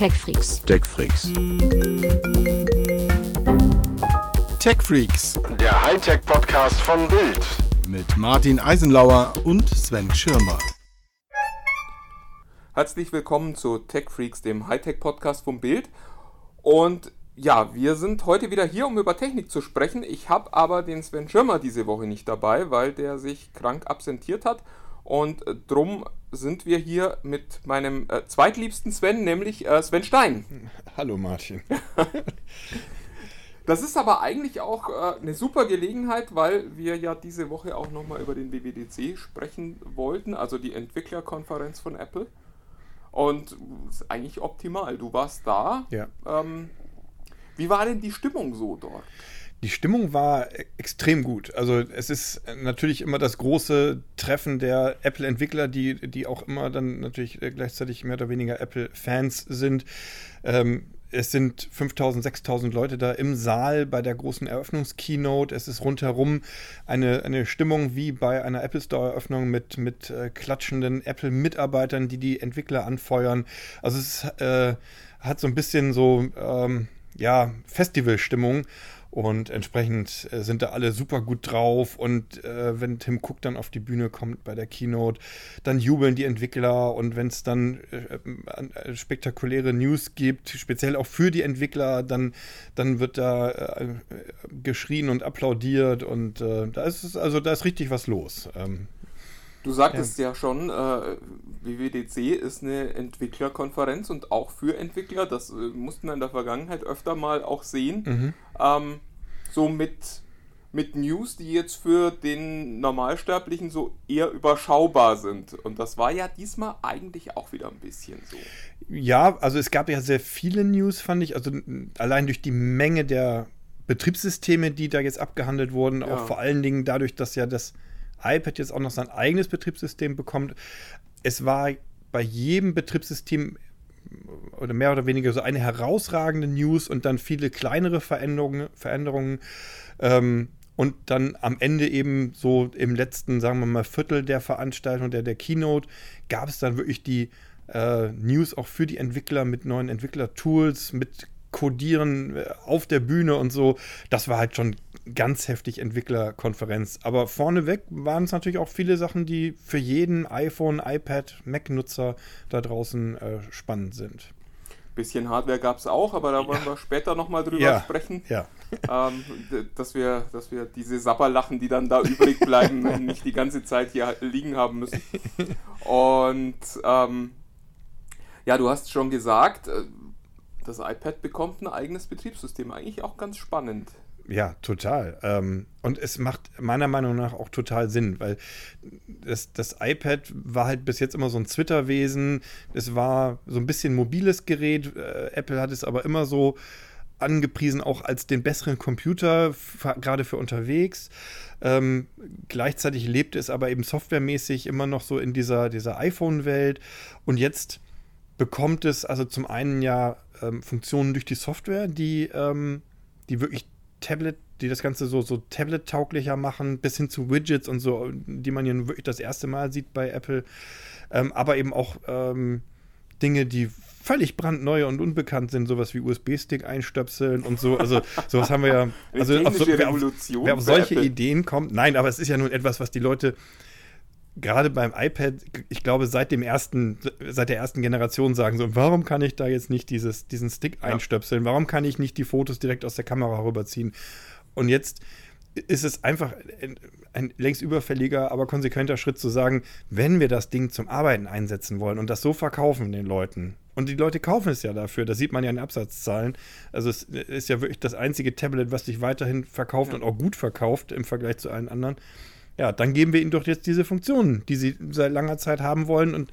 TechFreaks. TechFreaks. TechFreaks. Der Hightech-Podcast von Bild. Mit Martin Eisenlauer und Sven Schirmer. Herzlich willkommen zu TechFreaks, dem Hightech-Podcast vom Bild. Und ja, wir sind heute wieder hier, um über Technik zu sprechen. Ich habe aber den Sven Schirmer diese Woche nicht dabei, weil der sich krank absentiert hat. Und drum sind wir hier mit meinem äh, zweitliebsten Sven, nämlich äh, Sven Stein. Hallo Martin. das ist aber eigentlich auch äh, eine super Gelegenheit, weil wir ja diese Woche auch nochmal über den WWDC sprechen wollten, also die Entwicklerkonferenz von Apple. Und ist eigentlich optimal. Du warst da. Ja. Ähm, wie war denn die Stimmung so dort? Die Stimmung war extrem gut. Also es ist natürlich immer das große Treffen der Apple-Entwickler, die, die auch immer dann natürlich gleichzeitig mehr oder weniger Apple-Fans sind. Ähm, es sind 5000, 6000 Leute da im Saal bei der großen Eröffnungskeynote. Es ist rundherum eine, eine Stimmung wie bei einer Apple Store-Eröffnung mit, mit äh, klatschenden Apple-Mitarbeitern, die die Entwickler anfeuern. Also es äh, hat so ein bisschen so, ähm, ja, Festivalstimmung. Und entsprechend äh, sind da alle super gut drauf. Und äh, wenn Tim Cook dann auf die Bühne kommt bei der Keynote, dann jubeln die Entwickler. Und wenn es dann äh, äh, spektakuläre News gibt, speziell auch für die Entwickler, dann, dann wird da äh, geschrien und applaudiert. Und äh, da ist es, also da ist richtig was los. Ähm, Du sagtest ja, ja schon, äh, WWDC ist eine Entwicklerkonferenz und auch für Entwickler, das äh, mussten wir in der Vergangenheit öfter mal auch sehen, mhm. Ähm, so mit, mit News, die jetzt für den Normalsterblichen so eher überschaubar sind. Und das war ja diesmal eigentlich auch wieder ein bisschen so. Ja, also es gab ja sehr viele News, fand ich, also allein durch die Menge der Betriebssysteme, die da jetzt abgehandelt wurden, ja. auch vor allen Dingen dadurch, dass ja das iPad jetzt auch noch sein eigenes Betriebssystem bekommt. Es war bei jedem Betriebssystem oder mehr oder weniger so eine herausragende News und dann viele kleinere Veränderungen, Veränderungen ähm, und dann am Ende eben so im letzten, sagen wir mal, Viertel der Veranstaltung, der, der Keynote, gab es dann wirklich die äh, News auch für die Entwickler mit neuen Entwicklertools, mit Codieren äh, auf der Bühne und so. Das war halt schon ganz heftig Entwicklerkonferenz. Aber vorneweg waren es natürlich auch viele Sachen, die für jeden iPhone, iPad, Mac-Nutzer da draußen äh, spannend sind. Bisschen Hardware gab es auch, aber da wollen ja. wir später nochmal drüber ja. sprechen. Ja. Ähm, dass, wir, dass wir diese Sapperlachen, die dann da übrig bleiben, nicht die ganze Zeit hier liegen haben müssen. Und ähm, ja, du hast schon gesagt, äh, das iPad bekommt ein eigenes Betriebssystem. Eigentlich auch ganz spannend. Ja, total. Ähm, und es macht meiner Meinung nach auch total Sinn, weil das, das iPad war halt bis jetzt immer so ein Twitter-Wesen. Es war so ein bisschen mobiles Gerät. Äh, Apple hat es aber immer so angepriesen, auch als den besseren Computer, gerade für unterwegs. Ähm, gleichzeitig lebte es aber eben softwaremäßig immer noch so in dieser, dieser iPhone-Welt. Und jetzt bekommt es also zum einen ja ähm, Funktionen durch die Software, die, ähm, die wirklich Tablet, die das Ganze so, so Tablet-tauglicher machen, bis hin zu Widgets und so, die man ja wirklich das erste Mal sieht bei Apple. Ähm, aber eben auch ähm, Dinge, die völlig brandneu und unbekannt sind, sowas wie USB-Stick einstöpseln und so. Also sowas haben wir ja. Also auf so, wer, auf, wer auf solche. Ideen kommt, nein, aber es ist ja nun etwas, was die Leute gerade beim iPad, ich glaube, seit dem ersten, seit der ersten Generation sagen so, warum kann ich da jetzt nicht dieses, diesen Stick ja. einstöpseln? Warum kann ich nicht die Fotos direkt aus der Kamera rüberziehen? Und jetzt ist es einfach ein, ein, längst überfälliger, aber konsequenter Schritt zu sagen, wenn wir das Ding zum Arbeiten einsetzen wollen und das so verkaufen den Leuten, und die Leute kaufen es ja dafür, das sieht man ja in den Absatzzahlen. Also es ist ja wirklich das einzige Tablet, was sich weiterhin verkauft ja. und auch gut verkauft im Vergleich zu allen anderen ja, dann geben wir ihnen doch jetzt diese Funktionen, die sie seit langer Zeit haben wollen und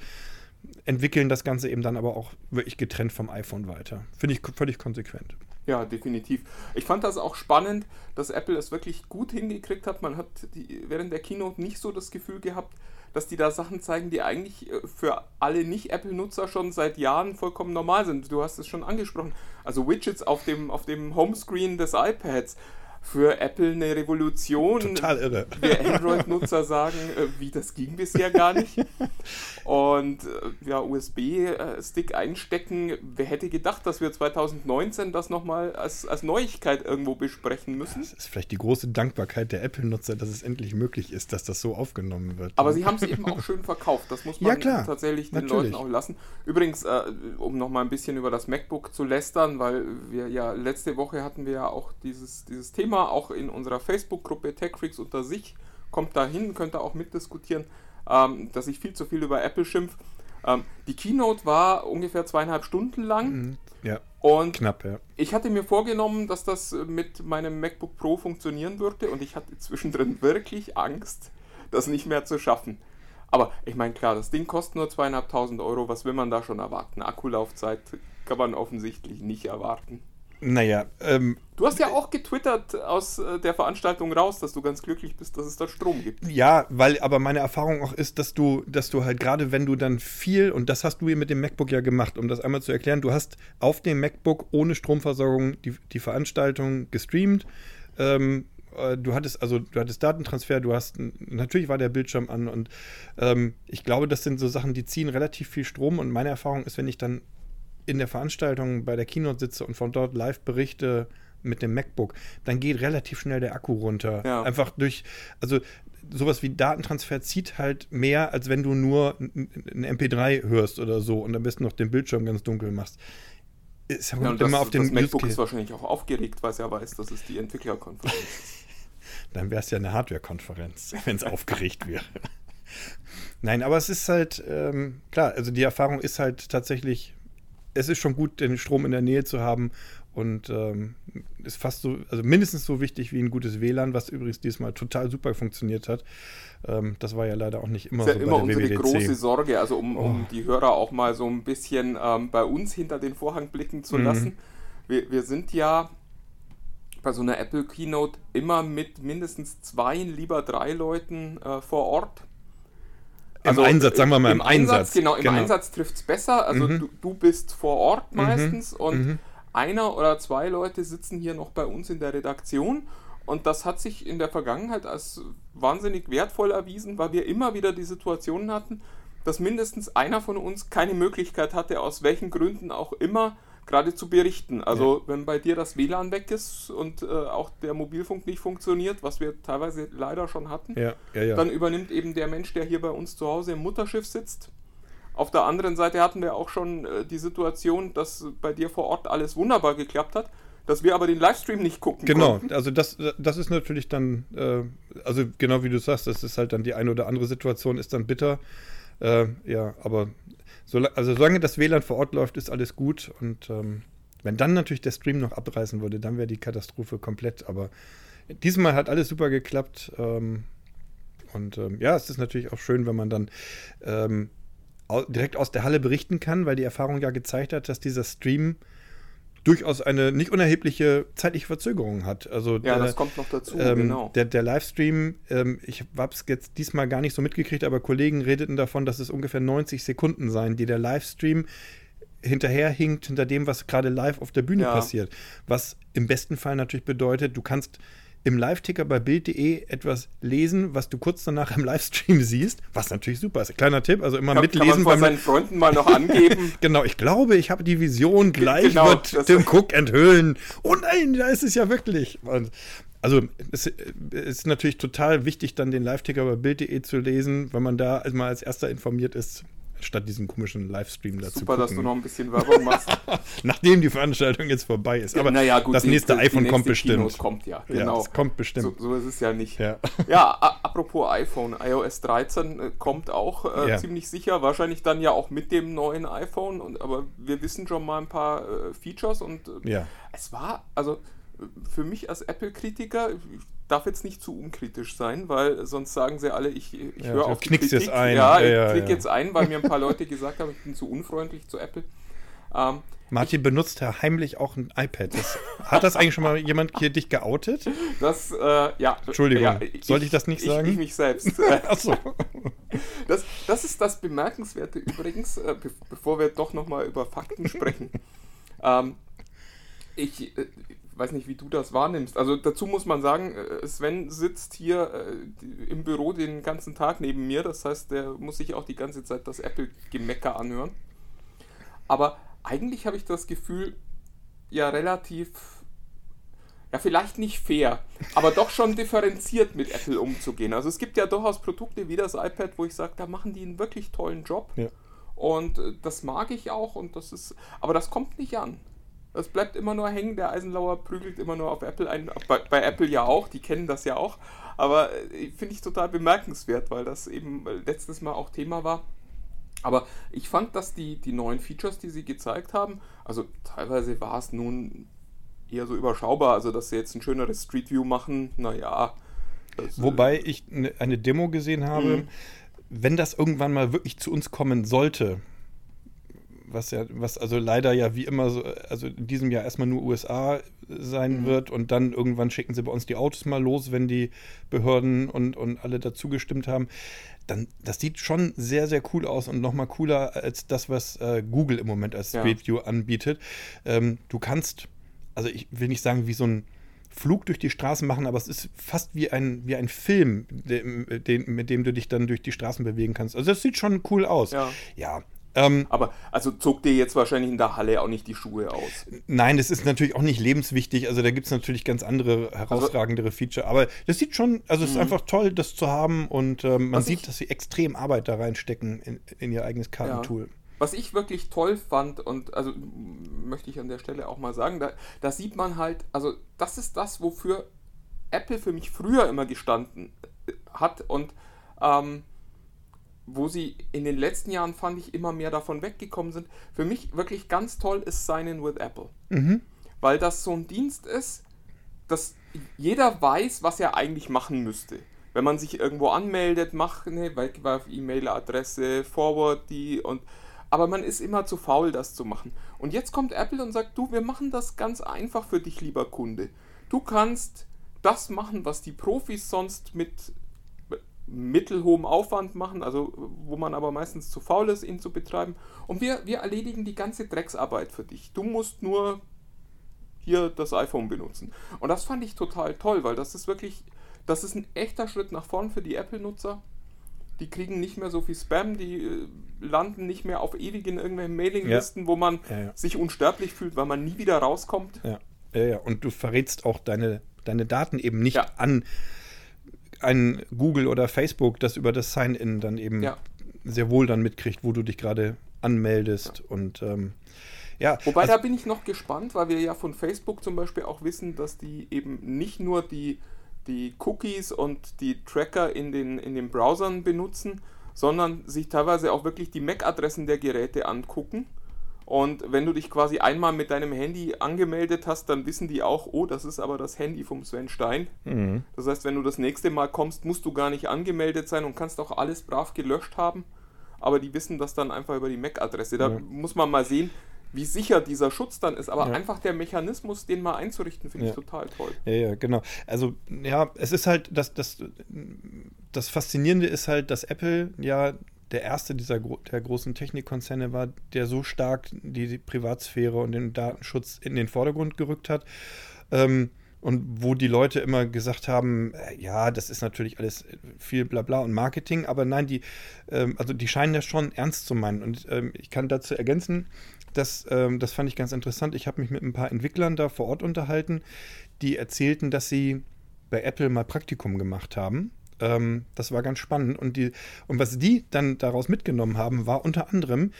entwickeln das Ganze eben dann aber auch wirklich getrennt vom iPhone weiter. Finde ich völlig konsequent. Ja, definitiv. Ich fand das auch spannend, dass Apple es wirklich gut hingekriegt hat. Man hat die, während der Keynote nicht so das Gefühl gehabt, dass die da Sachen zeigen, die eigentlich äh, für alle Nicht-Apple-Nutzer schon seit Jahren vollkommen normal sind. Du hast es schon angesprochen. Also Widgets auf dem, auf dem Homescreen des iPads für Apple eine Revolution. Total irre. Wir Android-Nutzer sagen, äh, wie das ging bisher gar nicht. Und äh, ja, USB-Stick einstecken. Wer hätte gedacht, dass wir 2019 das nochmal als, als Neuigkeit irgendwo besprechen müssen? Das ist vielleicht die große Dankbarkeit der Apple-Nutzer, dass es endlich möglich ist, dass das so aufgenommen wird. Aber sie haben es eben auch schön verkauft. Das muss man Ja, klar. tatsächlich den Natürlich. Leuten auch lassen. Übrigens, äh, um nochmal ein bisschen über das MacBook zu lästern, weil wir ja letzte Woche hatten wir ja auch dieses, dieses Thema, auch in unserer Facebook-Gruppe TechFreaks unter sich. Kommt da hin, könnt ihr auch mitdiskutieren, ähm, dass ich viel zu viel über Apple schimpf. Ähm, die Keynote war ungefähr zweieinhalb Stunden lang Mhm. Ja, und knapp, ja. ich hatte mir vorgenommen, dass das mit meinem MacBook Pro funktionieren würde und ich hatte zwischendrin wirklich Angst, das nicht mehr zu schaffen. Aber ich meine, klar, das Ding kostet nur zweieinhalbtausend Euro. Was will man da schon erwarten? Akkulaufzeit kann man offensichtlich nicht erwarten. Naja, ähm, Du hast ja auch getwittert aus äh, der Veranstaltung raus, dass du ganz glücklich bist, dass es da Strom gibt. Ja, weil aber meine Erfahrung auch ist, dass du, dass du halt gerade wenn du dann viel, und das hast du hier mit dem MacBook ja gemacht, um das einmal zu erklären, du hast auf dem MacBook ohne Stromversorgung die, die Veranstaltung gestreamt. Ähm, äh, du hattest also, du hattest Datentransfer, du hast natürlich war der Bildschirm an und ähm, ich glaube, das sind so Sachen, die ziehen relativ viel Strom und meine Erfahrung ist, wenn ich dann in der Veranstaltung bei der Keynote sitze und von dort live berichte mit dem MacBook, dann geht relativ schnell der Akku runter. Ja. Einfach durch, also sowas wie Datentransfer zieht halt mehr, als wenn du nur ein ein MP3 hörst oder so und am besten noch den Bildschirm ganz dunkel machst. Ist ja, und das, immer auf den das MacBook ist wahrscheinlich auch aufgeregt, weil es ja weiß, dass es die Entwicklerkonferenz ist. Dann wäre es ja eine Hardware-Konferenz, wenn es aufgeregt wäre. Nein, aber es ist halt, ähm, klar, also die Erfahrung ist halt tatsächlich, es ist schon gut, den Strom in der Nähe zu haben und ähm, ist fast so, also mindestens so wichtig wie ein gutes WLAN, was übrigens diesmal total super funktioniert hat. Ähm, das war ja leider auch nicht immer ist ja so immer bei der unsere WWDC. große Sorge, also um, um Oh. die Hörer auch mal so ein bisschen ähm, bei uns hinter den Vorhang blicken zu Mhm. lassen. Wir, wir sind ja bei so einer Apple Keynote immer mit mindestens zwei, lieber drei Leuten äh, vor Ort. Im Einsatz, sagen wir mal, im Einsatz. Genau, im Genau. Einsatz trifft es besser. Also Mhm. du, du bist vor Ort meistens und Mhm. einer oder zwei Leute sitzen hier noch bei uns in der Redaktion. Und das hat sich in der Vergangenheit als wahnsinnig wertvoll erwiesen, weil wir immer wieder die Situation hatten, dass mindestens einer von uns keine Möglichkeit hatte, aus welchen Gründen auch immer, gerade zu berichten. Also wenn bei dir das WLAN weg ist und äh, auch der Mobilfunk nicht funktioniert, was wir teilweise leider schon hatten, Ja, ja, ja. dann übernimmt eben der Mensch, der hier bei uns zu Hause im Mutterschiff sitzt. Auf der anderen Seite hatten wir auch schon äh, die Situation, dass bei dir vor Ort alles wunderbar geklappt hat, dass wir aber den Livestream nicht gucken Genau, konnten. also das, das ist natürlich dann, äh, also genau wie du sagst, das ist halt dann die eine oder andere Situation, ist dann bitter. Äh, ja, aber also solange das WLAN vor Ort läuft, ist alles gut. Und ähm, wenn dann natürlich der Stream noch abreißen würde, dann wäre die Katastrophe komplett. Aber diesmal hat alles super geklappt. Ähm, und ähm, ja, es ist natürlich auch schön, wenn man dann ähm, direkt aus der Halle berichten kann, weil die Erfahrung ja gezeigt hat, dass dieser Stream durchaus eine nicht unerhebliche zeitliche Verzögerung hat. Also Ja, der, das kommt noch dazu, ähm, genau. der, der Livestream, ähm, ich habe es jetzt diesmal gar nicht so mitgekriegt, aber Kollegen redeten davon, dass es ungefähr 90 Sekunden seien, die der Livestream hinterherhinkt hinter dem, was gerade live auf der Bühne Ja. passiert. Was im besten Fall natürlich bedeutet, du kannst im Live-Ticker bei Bild.de etwas lesen, was du kurz danach im Livestream siehst, was natürlich super ist. Kleiner Tipp, also immer Kann, kann man mitlesen vor beim seinen Freunden mal noch angeben. Genau, ich glaube, ich habe die Vision, gleich genau, wird Tim Cook enthüllen. Oh nein, da ist es ja wirklich. Und also es ist natürlich total wichtig, dann den Live-Ticker bei Bild.de zu lesen, weil man da mal als erster informiert ist, statt diesen komischen Livestream dazu Super, dass du gucken. noch ein bisschen Werbung machst. Nachdem die Veranstaltung jetzt vorbei ist. Aber naja, gut, das die- nächste die iPhone nächste kommt bestimmt. Keynote kommt ja, Ja, genau. es kommt bestimmt. So, so ist es ja nicht. Ja. Ja, apropos iPhone, iOS 13 äh, kommt auch äh, Ja. ziemlich sicher, wahrscheinlich dann ja auch mit dem neuen iPhone, und, aber wir wissen schon mal ein paar äh, Features und äh, Ja. es war, also für mich als Apple-Kritiker, darf jetzt nicht zu unkritisch sein, weil sonst sagen sie alle, ich, ich Ja, höre auf die Kritik. jetzt ein. Ja, ich ja, klicke ja. jetzt ein, weil mir ein paar Leute gesagt haben, ich bin zu unfreundlich zu Apple. Ähm, Martin benutzt ja heimlich auch ein iPad. Das, hat das eigentlich schon mal jemand hier dich geoutet? das, äh, ja. Entschuldigung, ja, sollte ich das nicht sagen? Ich, ich mich selbst. Achso. Das, das ist das Bemerkenswerte übrigens, äh, be bevor wir doch nochmal über Fakten sprechen. Ähm, ich, äh, weiß nicht, wie du das wahrnimmst. Also dazu muss man sagen, äh, Sven sitzt hier äh, im Büro den ganzen Tag neben mir. Das heißt, der muss sich auch die ganze Zeit das Apple-Gemecker anhören. Aber eigentlich habe ich das Gefühl, ja, relativ, ja, vielleicht nicht fair, aber doch schon differenziert mit Apple umzugehen. Also es gibt ja durchaus Produkte wie das iPad, wo ich sage, da machen die einen wirklich tollen Job. Ja. Und äh, das mag ich auch und das ist, aber das kommt nicht an. Das bleibt immer nur hängen. Der Eisenlauer prügelt immer nur auf Apple ein. Bei, bei Apple ja auch, die kennen das ja auch. Aber äh, finde ich total bemerkenswert, weil das eben letztes Mal auch Thema war. Aber ich fand, dass die, die neuen Features, die sie gezeigt haben, also teilweise war es nun eher so überschaubar, also dass sie jetzt ein schöneres Street View machen, naja. Wobei ich ne, eine Demo gesehen habe, mhm. wenn das irgendwann mal wirklich zu uns kommen sollte, was ja, was also leider ja wie immer so, also in diesem Jahr erstmal nur USA sein mhm. wird und dann irgendwann schicken sie bei uns die Autos mal los, wenn die Behörden und, und alle dazu gestimmt haben. Dann, das sieht schon sehr, sehr cool aus und nochmal cooler als das, was äh, Google im Moment als Street View anbietet. Ähm, du kannst, also ich will nicht sagen, wie so ein Flug durch die Straßen machen, aber es ist fast wie ein, wie ein Film, den, den, mit dem du dich dann durch die Straßen bewegen kannst. Also das sieht schon cool aus. Ja, ja ähm, Aber also zog dir jetzt wahrscheinlich in der Halle auch nicht die Schuhe aus. Nein, das ist natürlich auch nicht lebenswichtig. Also da gibt es natürlich ganz andere herausragendere also, Feature. Aber das sieht schon, also es ist mhm. einfach toll, das zu haben und ähm, man sieht, ich, dass sie extrem Arbeit da reinstecken in, in ihr eigenes Kartentool. Ja. Was ich wirklich toll fand und also möchte ich an der Stelle auch mal sagen, da, da sieht man halt, also das ist das, wofür Apple für mich früher immer gestanden hat und ähm, wo sie in den letzten Jahren, fand ich, immer mehr davon weggekommen sind. Für mich wirklich ganz toll ist Sign-in with Apple. Mhm. Weil das so ein Dienst ist, dass jeder weiß, was er eigentlich machen müsste. Wenn man sich irgendwo anmeldet, macht eine Wegwerf-E-Mail-Adresse, forward die und aber man ist immer zu faul, das zu machen. Und jetzt kommt Apple und sagt, du, wir machen das ganz einfach für dich, lieber Kunde. Du kannst das machen, was die Profis sonst mit mittelhohem Aufwand machen, also wo man aber meistens zu faul ist, ihn zu betreiben. Und wir, wir erledigen die ganze Drecksarbeit für dich. Du musst nur hier das iPhone benutzen. Und das fand ich total toll, weil das ist wirklich, das ist ein echter Schritt nach vorn für die Apple-Nutzer. Die kriegen nicht mehr so viel Spam, die äh, landen nicht mehr auf ewig in irgendwelchen Mailinglisten, ja. wo man ja, ja. sich unsterblich fühlt, weil man nie wieder rauskommt. Ja, ja, ja. Und du verrätst auch deine, deine Daten eben nicht an ein Google oder Facebook, das über das Sign-In dann eben ja. sehr wohl dann mitkriegt, wo du dich gerade anmeldest. Ja. Und ähm, ja. Wobei also, da bin ich noch gespannt, weil wir ja von Facebook zum Beispiel auch wissen, dass die eben nicht nur die, die Cookies und die Tracker in den, in den Browsern benutzen, sondern sich teilweise auch wirklich die MAC-Adressen der Geräte angucken und wenn du dich quasi einmal mit deinem Handy angemeldet hast, dann wissen die auch, oh, das ist aber das Handy vom Sven Stein. Mhm. Das heißt, wenn du das nächste Mal kommst, musst du gar nicht angemeldet sein und kannst auch alles brav gelöscht haben. Aber die wissen das dann einfach über die MAC-Adresse. Da ja. muss man mal sehen, wie sicher dieser Schutz dann ist. Aber ja. einfach der Mechanismus, den mal einzurichten, finde ja. ich total toll. Ja, ja, genau. Also, ja, es ist halt, das, das, das Faszinierende ist halt, dass Apple ja der erste dieser der großen Technikkonzerne war, der so stark die, Privatsphäre und den Datenschutz in den Vordergrund gerückt hat. Ähm, und wo die Leute immer gesagt haben, äh, ja, das ist natürlich alles viel Blabla und Marketing, aber nein, die, ähm, also die scheinen das schon ernst zu meinen. Und ähm, ich kann dazu ergänzen, dass, ähm, das fand ich ganz interessant. Ich habe mich mit ein paar Entwicklern da vor Ort unterhalten, die erzählten, dass sie bei Apple mal Praktikum gemacht haben ähm, das war ganz spannend. Und, die, und was die dann daraus mitgenommen haben, war unter anderem,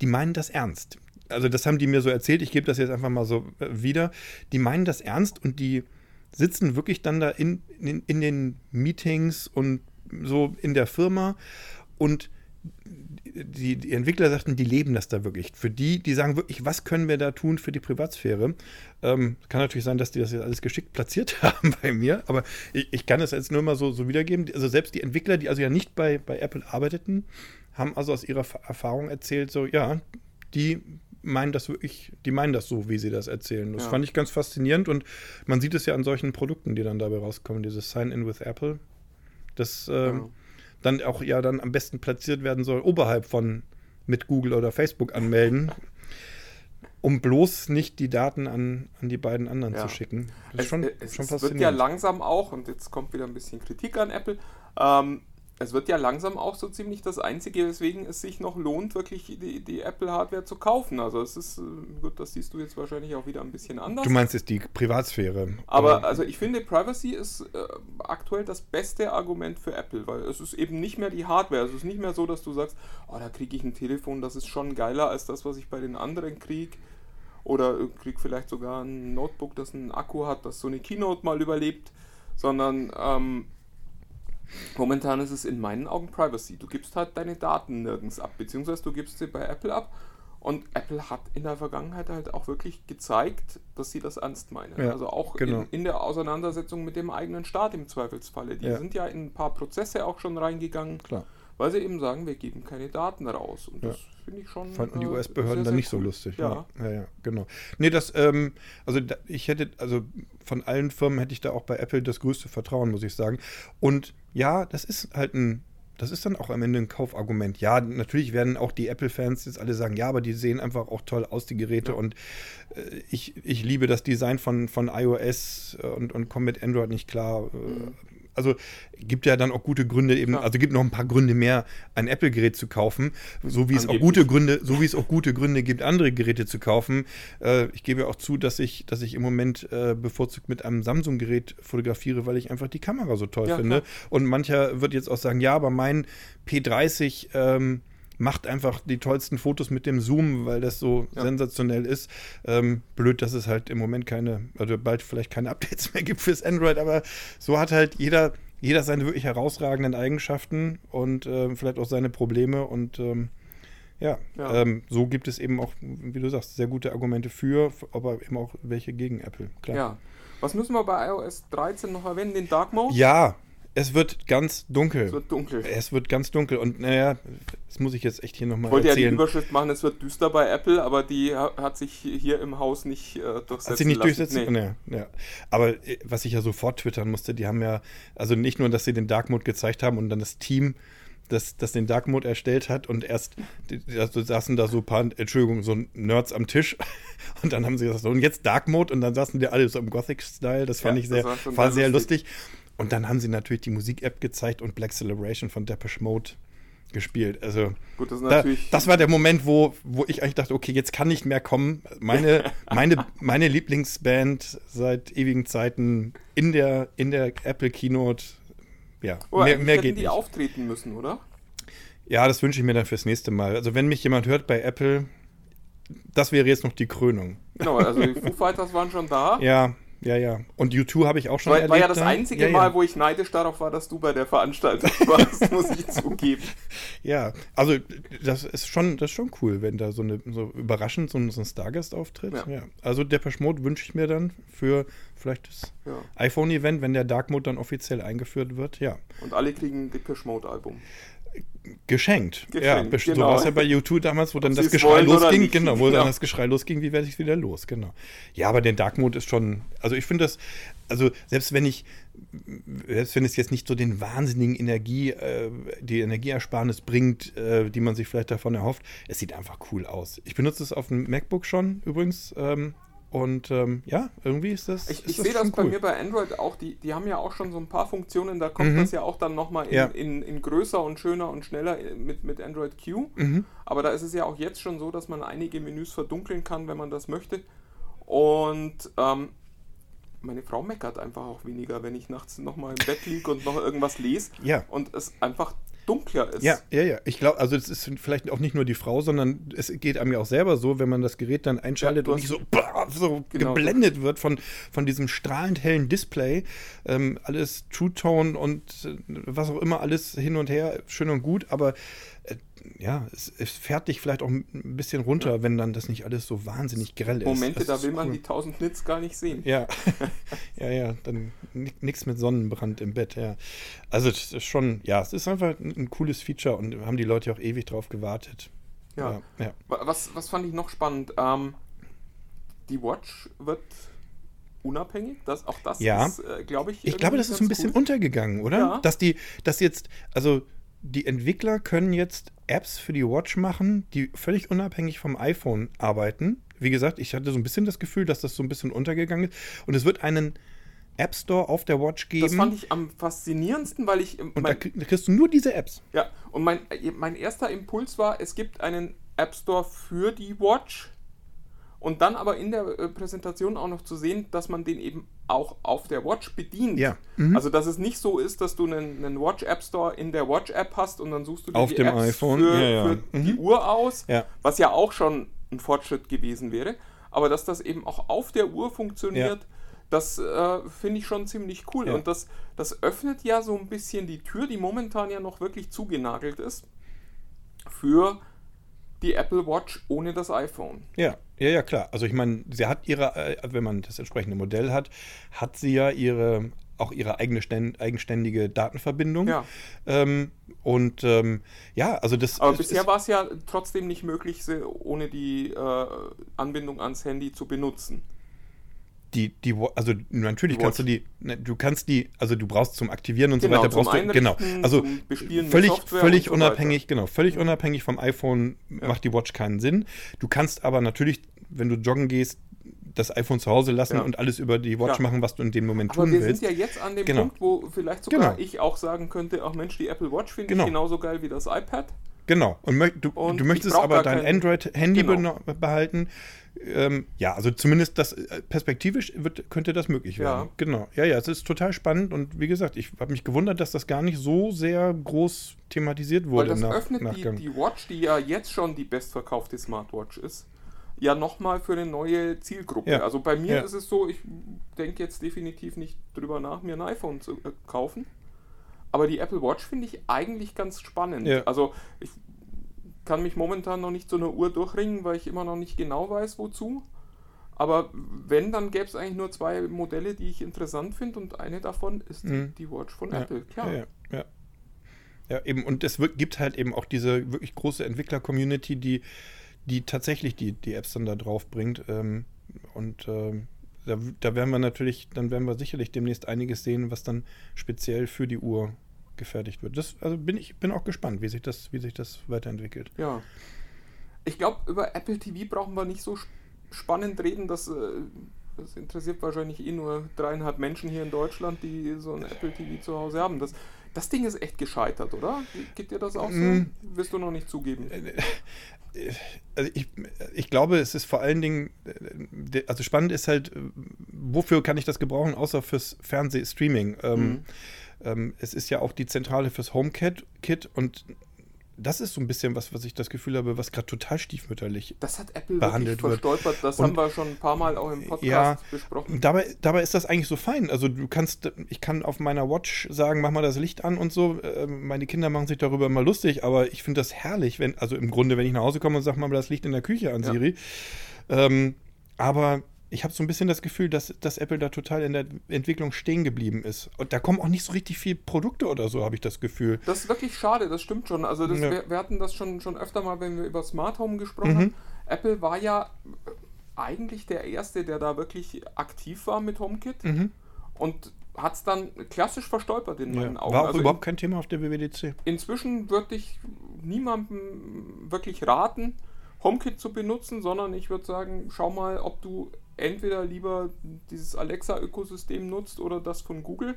die meinen das ernst. Also das haben die mir so erzählt, ich gebe das jetzt einfach mal so äh, wieder. Die meinen das ernst und die sitzen wirklich dann da in, in, in den Meetings und so in der Firma und die, die, Entwickler sagten, die leben das da wirklich. Für die, die sagen wirklich, was können wir da tun für die Privatsphäre? Ähm, kann natürlich sein, dass die das jetzt alles geschickt platziert haben bei mir, aber ich, ich kann es jetzt nur mal so, so wiedergeben. Also selbst die Entwickler, die also ja nicht bei, bei Apple arbeiteten, haben also aus ihrer Erfahrung erzählt, so ja, die meinen das wirklich, die meinen das so, wie sie das erzählen. Das ja. fand ich ganz faszinierend und man sieht es ja an solchen Produkten, die dann dabei rauskommen, dieses Sign-in with Apple. Das ähm, ja dann auch ja dann am besten platziert werden soll, oberhalb von mit Google oder Facebook anmelden. um bloß nicht die Daten an, an die beiden anderen Ja. zu schicken. Das Es, ist schon, es, schon es wird ja langsam auch, und jetzt kommt wieder ein bisschen Kritik an Apple, ähm, es wird ja langsam auch so ziemlich das Einzige, weswegen es sich noch lohnt, wirklich die, die Apple-Hardware zu kaufen. Also es ist, äh, gut, das siehst du jetzt wahrscheinlich auch wieder ein bisschen anders. Du meinst jetzt die Privatsphäre. Aber also ich finde, Privacy ist äh, aktuell das beste Argument für Apple, weil es ist eben nicht mehr die Hardware. Es ist nicht mehr so, dass du sagst, oh, da kriege ich ein Telefon, das ist schon geiler als das, was ich bei den anderen kriege. Oder äh, krieg vielleicht sogar ein Notebook, das einen Akku hat, das so eine Keynote mal überlebt. Sondern ähm, momentan ist es in meinen Augen Privacy. Du gibst halt deine Daten nirgends ab, beziehungsweise du gibst sie bei Apple ab. Und Apple hat in der Vergangenheit halt auch wirklich gezeigt, dass sie das ernst meinen. Ja, also auch genau. in, in der Auseinandersetzung mit dem eigenen Staat im Zweifelsfalle. Die Ja. sind ja in ein paar Prozesse auch schon reingegangen, Klar. weil sie eben sagen, wir geben keine Daten raus. Und Ja. das finde ich schon. Fanden die äh, US-Behörden sehr, dann nicht so cool. lustig. Ja. ja, ja, genau. Nee, das, ähm, also da, ich hätte, also von allen Firmen hätte ich da auch bei Apple das größte Vertrauen, muss ich sagen. Und ja, das ist halt ein, das ist dann auch am Ende ein Kaufargument. Ja, natürlich werden auch die Apple-Fans jetzt alle sagen, ja, aber die sehen einfach auch toll aus, die Geräte. Und äh, ich, ich liebe das Design von, von iOS äh, und, und komme mit Android nicht klar. Äh, also gibt ja dann auch gute Gründe eben, Klar. also gibt noch ein paar Gründe mehr, ein Apple-Gerät zu kaufen, so wie es auch gute Gründe, so wie es auch gute Gründe gibt, andere Geräte zu kaufen. Äh, ich gebe auch zu, dass ich, dass ich im Moment äh, bevorzugt mit einem Samsung-Gerät fotografiere, weil ich einfach die Kamera so toll Ja, finde. klar. Und mancher wird jetzt auch sagen, ja, aber mein P30 ähm, macht einfach die tollsten Fotos mit dem Zoom, weil das so Ja. sensationell ist. Ähm, blöd, dass es halt im Moment keine, also bald vielleicht keine Updates mehr gibt fürs Android, aber so hat halt jeder, jeder seine wirklich herausragenden Eigenschaften und ähm, vielleicht auch seine Probleme und ähm, ja, Ja. Ähm, so gibt es eben auch, wie du sagst, sehr gute Argumente für, aber eben auch welche gegen Apple. Klar. Ja. Was müssen wir bei iOS 13 noch erwähnen? Den Dark Mode? Ja, es wird ganz dunkel. Es wird dunkel. Es wird ganz dunkel und naja, das muss ich jetzt echt hier Ich nochmal wollte ja die erzählen. Überschrift machen, es wird düster bei Apple, aber die ha- hat sich hier im Haus nicht äh, durchsetzen Hat sie nicht lassen. durchsetzen? Nee. Nee. Ja. Aber äh, was ich ja sofort twittern musste, die haben ja, also nicht nur, dass sie den Dark Mode gezeigt haben und dann das Team, das, das den Dark Mode erstellt hat und erst also saßen da so ein paar, Entschuldigung, so Nerds am Tisch und dann haben sie gesagt, so, und jetzt Dark Mode und dann saßen die alle so im Gothic-Style, das fand Ja, ich sehr, war sehr lustig. lustig. Und dann haben sie natürlich die Musik-App gezeigt und Black Celebration von Depeche Mode gespielt. Also Gut, das da, das war der Moment, wo, wo ich eigentlich dachte, okay, jetzt kann nicht mehr kommen. Meine, meine, meine Lieblingsband seit ewigen Zeiten in der, in der Apple Keynote. Ja, oh, mehr, mehr geht die nicht. auftreten müssen, oder? Ja, das wünsche ich mir dann fürs nächste Mal. Also wenn mich jemand hört bei Apple, das wäre jetzt noch die Krönung. Genau, also die Foo Fighters waren schon da. Ja, ja, ja. Und U2 habe ich auch schon War, erlebt. war ja das einzige ja, ja. Mal, wo ich neidisch darauf war, dass du bei der Veranstaltung warst, muss ich zugeben. Ja, also das ist schon, das ist schon cool, wenn da so eine so überraschend so ein, so ein Stargast auftritt. Ja. Ja. Also Depeche Mode wünsche ich mir dann für vielleicht das iPhone-Event, wenn der Dark Mode dann offiziell eingeführt wird. Ja, Und alle kriegen ein Depeche Mode Album. Geschenkt. Geschenkt, ja, best- so genau. war es ja bei U2 damals, wo dann das Geschrei losging. nicht. Genau, wo dann Genau. das Geschrei losging, wie werde ich wieder los? Genau. Ja, aber der Dark Mode ist schon, also ich finde das, also selbst wenn ich, selbst wenn es jetzt nicht so den wahnsinnigen Energie, äh, die Energieersparnis bringt, äh, die man sich vielleicht davon erhofft, es sieht einfach cool aus. Ich benutze es auf dem MacBook schon übrigens. Ähm, und ähm, ja, irgendwie ist das. Ich, ich sehe das bei cool. mir bei Android auch, die, die haben ja auch schon so ein paar Funktionen, da kommt Mhm. das ja auch dann nochmal in, Ja. in, in größer und schöner und schneller äh, mit, mit Android Q. Mhm. Aber da ist es ja auch jetzt schon so, dass man einige Menüs verdunkeln kann, wenn man das möchte. Und ähm, meine Frau meckert einfach auch weniger, wenn ich nachts nochmal im Bett liege und noch irgendwas lese Ja. und es einfach dunkler ist. Ja, ja, ja. Ich glaube, also es ist vielleicht auch nicht nur die Frau, sondern es geht einem ja auch selber so, wenn man das Gerät dann einschaltet Ja, und nicht so, so Genau. geblendet wird von, von diesem strahlend hellen Display. Ähm, alles True Tone und äh, was auch immer, alles hin und her, schön und gut, aber äh, ja, es, es fährt dich vielleicht auch ein bisschen runter, wenn dann das nicht alles so wahnsinnig grell ist. Momente, da will man cool. die 1000 Nits gar nicht sehen. Ja, ja, ja, dann nichts mit Sonnenbrand im Bett, ja. Also das ist schon, ja, es ist einfach ein, ein cooles Feature und haben die Leute auch ewig drauf gewartet. Ja. ja. ja. Wa- Was, was fand ich noch spannend? Ähm, die Watch wird unabhängig. Das, auch das Ja. ist, äh, glaube ich. Ich glaube, das ist so ein bisschen cool. untergegangen, oder? Ja. Dass die, dass jetzt, also die Entwickler können jetzt Apps für die Watch machen, die völlig unabhängig vom iPhone arbeiten, wie gesagt, ich hatte so ein bisschen das Gefühl, dass das so ein bisschen untergegangen ist. Und es wird einen App Store auf der Watch geben. Das fand ich am faszinierendsten, weil ich. Und da kriegst du nur diese Apps. Ja, und mein, mein erster Impuls war, es gibt einen App Store für die Watch. Und dann aber in der äh, Präsentation auch noch zu sehen, dass man den eben auch auf der Watch bedient. Ja. Mhm. Also, dass es nicht so ist, dass du einen, einen Watch App Store in der Watch App hast und dann suchst du dir auf die dem Apps iPhone. für, ja, ja. für mhm. die Uhr aus, ja. was ja auch schon ein Fortschritt gewesen wäre. Aber dass das eben auch auf der Uhr funktioniert, das äh, finde ich schon ziemlich cool. Und das, das öffnet ja so ein bisschen die Tür, die momentan ja noch wirklich zugenagelt ist, für die Apple Watch ohne das iPhone. Ja, ja, ja, klar. Also ich meine, sie hat ihre, äh, wenn man das entsprechende Modell hat, hat sie ja ihre auch ihre eigene eigenständige Datenverbindung. Ja. Ähm, und ähm, ja, also das. Aber bisher war es ja trotzdem nicht möglich, sie ohne die äh, Anbindung ans Handy zu benutzen die, die, also natürlich die kannst du die, ne, du kannst die, also du brauchst zum Aktivieren und genau, so weiter, brauchst du, genau, also völlig, völlig so unabhängig, weiter. genau, völlig unabhängig vom iPhone ja. macht die Watch keinen Sinn. Du kannst aber natürlich, wenn du joggen gehst, das iPhone zu Hause lassen ja. und alles über die Watch ja. machen, was du in dem Moment aber tun wir willst. wir sind ja jetzt an dem genau. Punkt, wo vielleicht sogar genau. ich auch sagen könnte, ach Mensch, die Apple Watch finde genau. ich genauso geil wie das iPad. Genau. Und du, und du möchtest aber dein Android-Handy genau. behalten. Ähm, ja, also zumindest das äh, perspektivisch wird, könnte das möglich werden. Ja. Genau. Ja, ja, es ist total spannend und wie gesagt, ich habe mich gewundert, dass das gar nicht so sehr groß thematisiert wurde. Weil das nach, öffnet Nachgang. Die, die Watch, die ja jetzt schon die bestverkaufte Smartwatch ist, ja nochmal für eine neue Zielgruppe. Ja. Also bei mir ja. ist es so, ich denke jetzt definitiv nicht drüber nach, mir ein iPhone zu äh, kaufen. Aber die Apple Watch finde ich eigentlich ganz spannend. Ja. Also ich kann mich momentan noch nicht zu einer Uhr durchringen, weil ich immer noch nicht genau weiß, wozu. Aber wenn, dann gäbe es eigentlich nur zwei Modelle, die ich interessant finde und eine davon ist mhm. die Watch von ja, Apple, klar. Ja, ja, ja. eben, und es gibt halt eben auch diese wirklich große Entwickler-Community, die, die tatsächlich die, die Apps dann da drauf bringt. Ähm, und ähm, da, da werden wir natürlich, dann werden wir sicherlich demnächst einiges sehen, was dann speziell für die Uhr gefertigt wird. Das, also bin ich bin auch gespannt, wie sich das, wie sich das weiterentwickelt. Ja. Ich glaube, über Apple TV brauchen wir nicht so spannend reden. Das, äh, das interessiert wahrscheinlich eh nur dreieinhalb Menschen hier in Deutschland, die so ein Apple TV zu Hause haben. Das, das Ding ist echt gescheitert, oder? Geht dir das auch so? Mm. Wirst du noch nicht zugeben? Äh, äh, also ich, ich glaube, es ist vor allen Dingen, also spannend ist halt, wofür kann ich das gebrauchen, außer fürs Fernsehstreaming? Ähm, mhm ähm, es ist ja auch die Zentrale fürs HomeKit Kit und das ist so ein bisschen was, was ich das Gefühl habe, was gerade total stiefmütterlich das hat Apple behandelt wird. verstolpert. Das und, haben wir schon ein paar Mal auch im Podcast ja, besprochen. Dabei, dabei ist das eigentlich so fein. Also du kannst, ich kann auf meiner Watch sagen, mach mal das Licht an und so. Ähm, meine Kinder machen sich darüber immer lustig, aber ich finde das herrlich, wenn, also im Grunde, wenn ich nach Hause komme und sage mal das Licht in der Küche an, Siri. Ja. Ähm, aber ich habe so ein bisschen das Gefühl, dass, dass Apple da total in der Entwicklung stehen geblieben ist. Und da kommen auch nicht so richtig viele Produkte oder so, habe ich das Gefühl. Das ist wirklich schade, das stimmt schon. Also das, ja. wir, wir, hatten das schon, schon öfter mal, wenn wir über Smart Home gesprochen mhm. haben. Apple war ja eigentlich der Erste, der da wirklich aktiv war mit HomeKit. Mhm. Und hat es dann klassisch verstolpert in meinen ja, Augen. War auch also überhaupt in, kein Thema auf der WWDC. Inzwischen würde ich niemandem wirklich raten, HomeKit zu benutzen, sondern ich würde sagen, schau mal, ob du entweder lieber dieses Alexa-Ökosystem nutzt oder das von Google.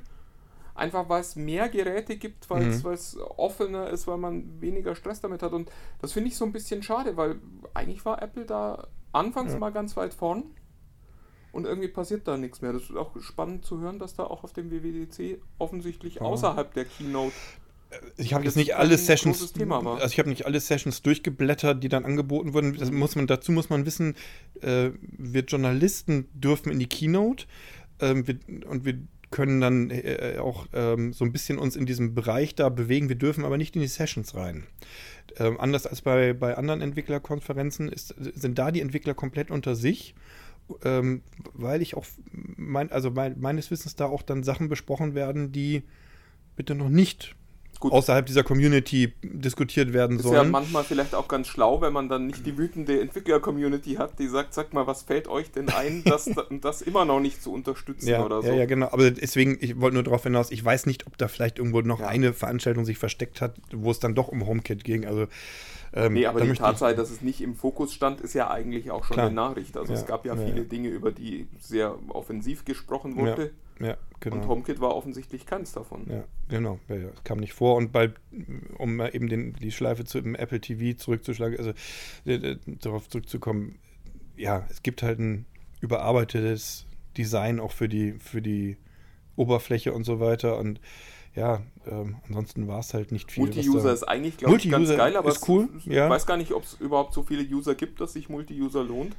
Einfach weil es mehr Geräte gibt, weil mhm. es offener ist, weil man weniger Stress damit hat. Und das finde ich so ein bisschen schade, weil eigentlich war Apple da anfangs ja. mal ganz weit vorn und irgendwie passiert da nichts mehr. Das ist auch spannend zu hören, dass da auch auf dem WWDC offensichtlich außerhalb der Keynote ich habe jetzt nicht alle Sessions, also ich habe nicht alle Sessions durchgeblättert, die dann angeboten wurden. Das muss man, dazu muss man wissen, äh, wir Journalisten dürfen in die Keynote äh, wir, und wir können dann äh, auch ähm, so ein bisschen uns in diesem Bereich da bewegen. Wir dürfen aber nicht in die Sessions rein. Ähm, anders als bei, bei anderen Entwicklerkonferenzen ist, sind da die Entwickler komplett unter sich. Ähm, weil ich auch, mein, also mein, meines Wissens da auch dann Sachen besprochen werden, die bitte noch nicht. Außerhalb dieser Community diskutiert werden sollen. Ist ja manchmal vielleicht auch ganz schlau, wenn man dann nicht die wütende Entwickler-Community hat, die sagt, sag mal, was fällt euch denn ein, das, das immer noch nicht zu unterstützen ja, oder so. Ja, ja, genau. Aber deswegen, ich wollte nur darauf hinaus, ich weiß nicht, ob da vielleicht irgendwo noch ja. eine Veranstaltung sich versteckt hat, wo es dann doch um HomeKit ging. Also Ähm, nee, aber die Tatsache, dass es nicht im Fokus stand, ist ja eigentlich auch schon Klar. eine Nachricht. Also Ja, es gab ja ja, viele ja. Dinge, über die sehr offensiv gesprochen wurde. Ja, genau. Und HomeKit war offensichtlich keins davon. Ja, genau. Ja, ja. Es kam nicht vor. Und bei, um eben den, die Schleife zu im Apple TV zurückzuschlagen, also äh, äh, darauf zurückzukommen, ja, es gibt halt ein überarbeitetes Design auch für die, für die Oberfläche und so weiter. Und ja, ähm, ansonsten war es halt nicht viel. Multi-User ist eigentlich, glaube ich, ganz geil, aber ist cool, es- ja. ich weiß gar nicht, ob es überhaupt so viele User gibt, dass sich Multi-User lohnt.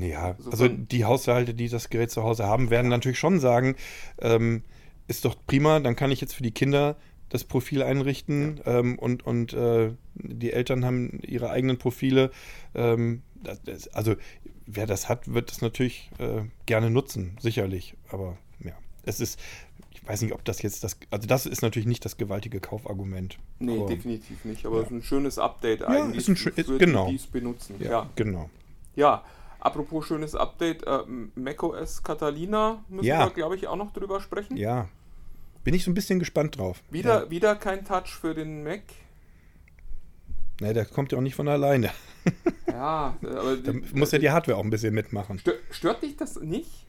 Ja, Also also die Haushalte, die das Gerät zu Hause haben, werden natürlich schon sagen, ähm, ist doch prima, dann kann ich jetzt für die Kinder das Profil einrichten ähm, und, und äh, die Eltern haben ihre eigenen Profile. Ähm, das, also wer das hat, wird das natürlich äh, gerne nutzen, sicherlich. Aber ja, es ist, ich weiß nicht, ob das jetzt das, also das ist natürlich nicht das gewaltige Kaufargument. Nee, Aber- definitiv nicht. Aber Ja. es ist ein schönes Update eigentlich ist ein schön- genau. die, es benutzen. Ja, Ja. genau. ja. Apropos schönes Update, äh, macOS Catalina müssen Ja. wir, glaube ich, auch noch drüber sprechen. Ja, bin ich so ein bisschen gespannt drauf. Wieder, Ja. wieder kein Touch für den Mac. Nee, der kommt ja auch nicht von alleine. Ja, aber Da muss ja die Hardware auch ein bisschen mitmachen. Stö- Stört dich das nicht?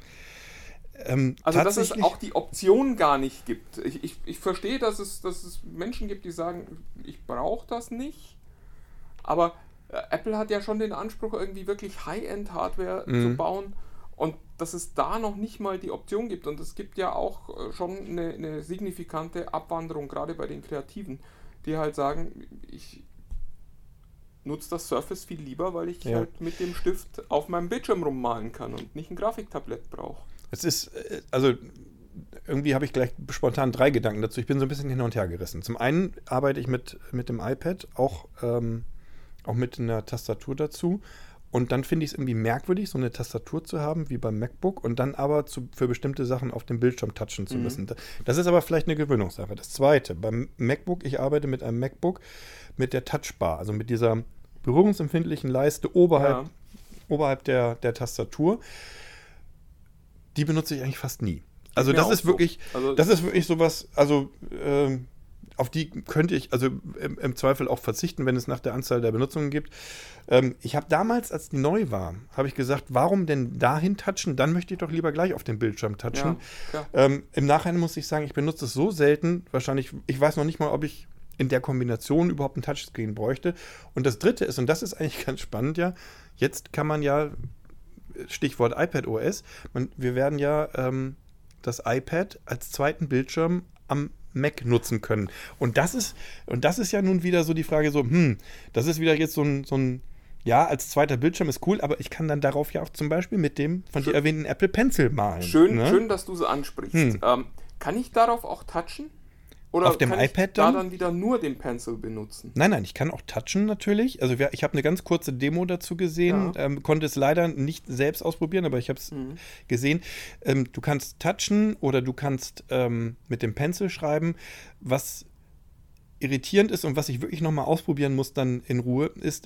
Ähm, Also, dass es auch die Option gar nicht gibt. Ich, ich, ich verstehe, dass es, dass es Menschen gibt, die sagen, ich brauche das nicht. Aber äh, Apple hat ja schon den Anspruch, irgendwie wirklich High-End-Hardware Mhm. zu bauen. Und dass es da noch nicht mal die Option gibt. Und es gibt ja auch äh, schon eine, eine signifikante Abwanderung, gerade bei den Kreativen, die halt sagen, ich nutze das Surface viel lieber, weil ich Ja. halt mit dem Stift auf meinem Bildschirm rummalen kann und nicht ein Grafiktablett brauche. Es ist, äh, also irgendwie habe ich gleich spontan drei Gedanken dazu. Ich bin so ein bisschen hin und her gerissen. Zum einen arbeite ich mit, mit dem iPad, auch, ähm, auch mit einer Tastatur dazu. Und dann finde ich es irgendwie merkwürdig, so eine Tastatur zu haben wie beim MacBook und dann aber zu, für bestimmte Sachen auf dem Bildschirm touchen zu Mhm. müssen. Das ist aber vielleicht eine Gewöhnungssache. Das zweite, beim MacBook, ich arbeite mit einem MacBook mit der Touchbar, also mit dieser berührungsempfindlichen Leiste oberhalb, Ja. oberhalb der, der Tastatur. Die benutze ich eigentlich fast nie. Also das ist so. wirklich, Also- das ist wirklich sowas, also ähm, auf die könnte ich also im, im Zweifel auch verzichten, wenn es nach der Anzahl der Benutzungen gibt. Ähm, ich habe damals, als die neu war, habe ich gesagt, warum denn dahin touchen? Dann möchte ich doch lieber gleich auf dem Bildschirm touchen. Ja, ähm, Im Nachhinein muss ich sagen, ich benutze es so selten, wahrscheinlich, ich weiß noch nicht mal, ob ich in der Kombination überhaupt ein Touchscreen bräuchte. Und das dritte ist, und das ist eigentlich ganz spannend, ja, jetzt kann man ja, Stichwort iPad OS, man, wir werden ja ähm, das iPad als zweiten Bildschirm am Mac nutzen können. Und das ist, und das ist ja nun wieder so die Frage, so, hm, das ist wieder jetzt so ein, so ein ja, als zweiter Bildschirm ist cool, aber ich kann dann darauf ja auch zum Beispiel mit dem von dir erwähnten Apple Pencil malen. Schön, ne? schön, dass du es ansprichst. Hm. Ähm, kann ich darauf auch touchen? Oder Auf dem kann iPad ich da dann? dann wieder nur den Pencil benutzen? Nein, nein, ich kann auch touchen natürlich. Also ich habe eine ganz kurze Demo dazu gesehen, Ja. ähm, konnte es leider nicht selbst ausprobieren, aber ich habe es Mhm. gesehen. Ähm, du kannst touchen oder du kannst ähm, mit dem Pencil schreiben. Was irritierend ist und was ich wirklich nochmal ausprobieren muss dann in Ruhe, ist,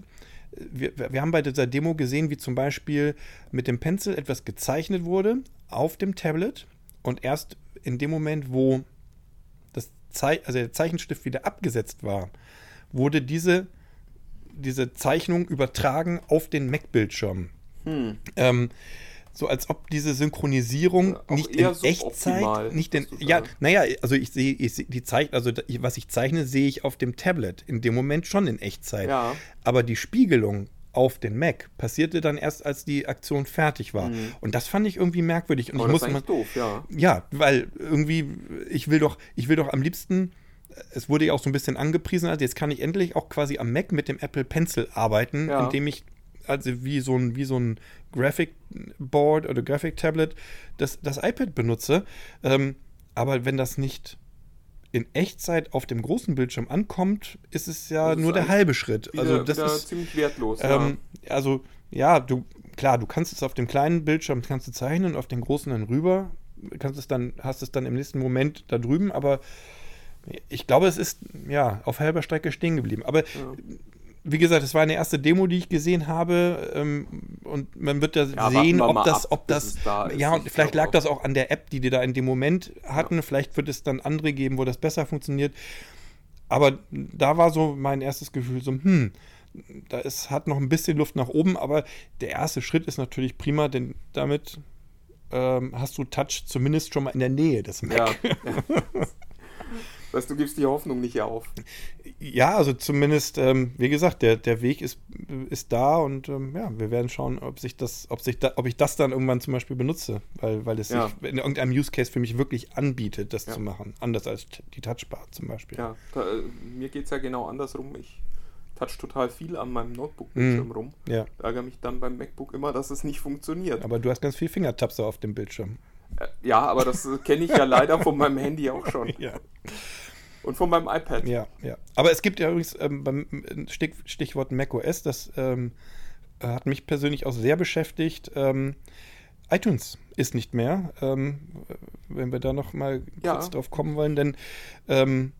äh, wir, wir haben bei dieser Demo gesehen, wie zum Beispiel mit dem Pencil etwas gezeichnet wurde auf dem Tablet und erst in dem Moment, wo Zei also der Zeichenstift wieder abgesetzt war, wurde diese, diese Zeichnung übertragen auf den Mac-Bildschirm. Hm. Ähm, so als ob diese Synchronisierung Auch nicht in suboptimal, Echtzeit, nicht in, ja, naja, also ich sehe, ich sehe die Zeich, also was ich zeichne, sehe ich auf dem Tablet in dem Moment schon in Echtzeit. Ja. Aber die Spiegelung auf den Mac passierte dann erst, als die Aktion fertig war. Und das fand ich irgendwie merkwürdig. Und Mhm. Aber ich muss mal, doof, ja. ja, weil irgendwie, ich will doch, ich will doch am liebsten, es wurde ja auch so ein bisschen angepriesen, also jetzt kann ich endlich auch quasi am Mac mit dem Apple Pencil arbeiten, Ja. indem ich also wie so ein, wie so ein Graphic Board oder Graphic Tablet das, das iPad benutze. Ähm, aber wenn das nicht in Echtzeit auf dem großen Bildschirm ankommt, ist es ja ist nur der halbe Schritt. Wieder, also das ist ziemlich wertlos. ähm, also, ja, du, klar, du kannst es auf dem kleinen Bildschirm kannst du zeichnen und auf den großen dann rüber, kannst es dann, hast es dann im nächsten Moment da drüben, aber ich glaube, es ist ja auf halber Strecke stehen geblieben. Aber wie gesagt, es war eine erste Demo, die ich gesehen habe ähm, und man wird ja, Ja, sehen, ob das, ab, ob das, da ja, und Ich vielleicht lag das auch an der App, die die da in dem Moment hatten. Vielleicht wird es dann andere geben, wo das besser funktioniert. Aber da war so mein erstes Gefühl so, hm, da ist, hat noch ein bisschen Luft nach oben, aber der erste Schritt ist natürlich prima, denn damit ähm, hast du Touch zumindest schon mal in der Nähe des Mac. Ja, ja. Weißt du, gibst die Hoffnung nicht auf. Ja, also zumindest, ähm, wie gesagt, der, der Weg ist, ist da und ähm, ja, wir werden schauen, ob sich das, ob sich da, ob ich das dann irgendwann zum Beispiel benutze, weil, weil es ja. sich in irgendeinem Use Case für mich wirklich anbietet, das ja. zu machen. Anders als die Touchbar zum Beispiel. Ja, da, äh, mir geht es ja genau andersrum. Ich touch total viel an meinem Notebook-Bildschirm mm, rum. Ja. Ärgere mich dann beim MacBook immer, dass es nicht funktioniert. Aber du hast ganz viel Fingertapse auf dem Bildschirm. Äh, ja, aber das kenne ich ja leider von meinem Handy auch schon. Ja. Und von meinem iPad. Ja, ja. Aber es gibt ja übrigens ähm, beim Stich, Stichwort macOS, das ähm, hat mich persönlich auch sehr beschäftigt. Ähm, iTunes ist nicht mehr, ähm, wenn wir da noch mal ja. kurz drauf kommen wollen, denn ähm,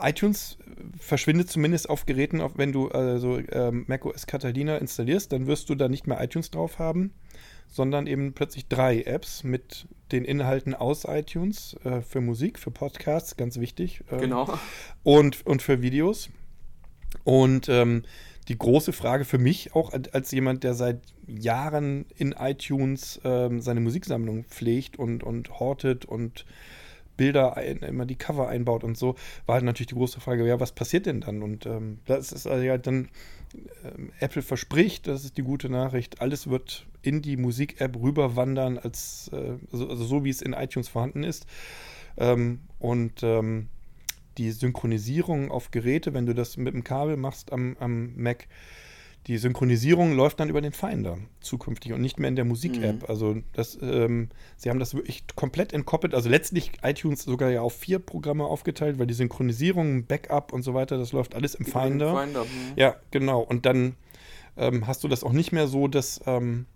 iTunes verschwindet zumindest auf Geräten, auf, wenn du also macOS Catalina installierst, dann wirst du da nicht mehr iTunes drauf haben sondern eben plötzlich drei Apps mit den Inhalten aus iTunes äh, für Musik, für Podcasts, ganz wichtig. Ähm, genau. Und, und für Videos. Und ähm, die große Frage für mich auch als jemand, der seit Jahren in iTunes ähm, seine Musiksammlung pflegt und, und hortet und Bilder ein, immer die Cover einbaut und so, war halt natürlich die große Frage, ja, was passiert denn dann? Und ähm, das ist also ja dann, ähm, Apple verspricht, das ist die gute Nachricht, alles wird in die Musik-App rüberwandern, als, äh, also, also, so wie es in iTunes vorhanden ist. Ähm, und ähm, die Synchronisierung auf Geräte, wenn du das mit dem Kabel machst am, am Mac, die Synchronisierung läuft dann über den Finder zukünftig und nicht mehr in der Musik-App. Mhm. Also das, ähm, sie haben das wirklich komplett entkoppelt. Also letztlich iTunes sogar ja auf vier Programme aufgeteilt, weil die Synchronisierung, Backup und so weiter, das läuft alles im Finder. Finder mhm. Ja, genau. Und dann ähm, hast du das auch nicht mehr so, dass ähm,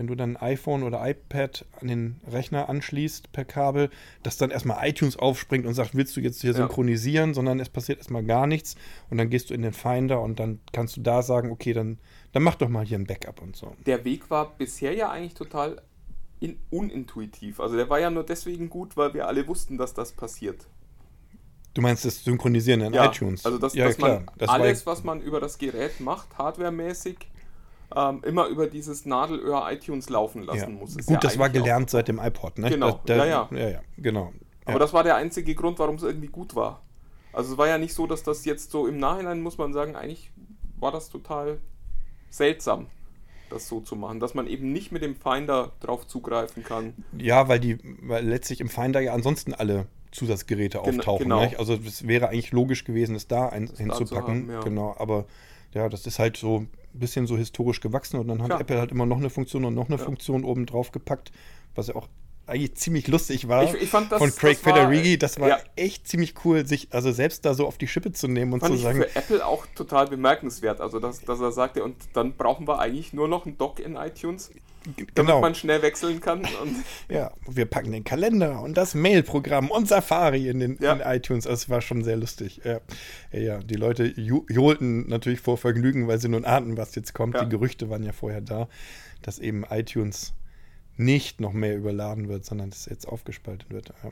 wenn du dann ein iPhone oder iPad an den Rechner anschließt per Kabel, dass dann erstmal iTunes aufspringt und sagt, willst du jetzt hier ja. synchronisieren, sondern es passiert erstmal gar nichts und dann gehst du in den Finder und dann kannst du da sagen, okay, dann, dann mach doch mal hier ein Backup und so. Der Weg war bisher ja eigentlich total in, unintuitiv. Also der war ja nur deswegen gut, weil wir alle wussten, dass das passiert. Du meinst das Synchronisieren in ja, iTunes? Also das, ja, dass klar. man das alles, was man über das Gerät macht, hardwaremäßig, ähm, immer über dieses Nadelöhr iTunes laufen lassen ja. muss. Ist Gut, ja das war gelernt seit dem iPod, ne? Genau, da, da, ja, ja. ja, genau. Aber das war der einzige Grund, warum es irgendwie gut war. Also es war ja nicht so, dass das jetzt so im Nachhinein, muss man sagen, eigentlich war das total seltsam, das so zu machen, dass man eben nicht mit dem Finder drauf zugreifen kann. Ja, weil die, weil letztlich im Finder ja ansonsten alle Zusatzgeräte auftauchen. Genau. Nicht? Also es wäre eigentlich logisch gewesen, es da ein, hinzupacken. Da haben, ja. Genau, aber ja, das ist halt so bisschen so historisch gewachsen und dann hat Klar. Apple halt immer noch eine Funktion und noch eine ja. Funktion oben drauf gepackt, was ja auch eigentlich ziemlich lustig war. Ich, ich fand das, von Craig das Federighi, das war ja. echt ziemlich cool, sich also selbst da so auf die Schippe zu nehmen und fand zu sagen. für Apple auch total bemerkenswert, also dass, dass er sagte, und dann brauchen wir eigentlich nur noch ein Dock in iTunes damit genau. man schnell wechseln kann. ja, wir packen den Kalender und das Mail-Programm und Safari in den ja. in iTunes. Das war schon sehr lustig. Ja, ja die Leute johlten natürlich vor Vergnügen, weil sie nun ahnten, was jetzt kommt. Ja. Die Gerüchte waren ja vorher da, dass eben iTunes nicht noch mehr überladen wird, sondern dass es jetzt aufgespalten wird. Ja.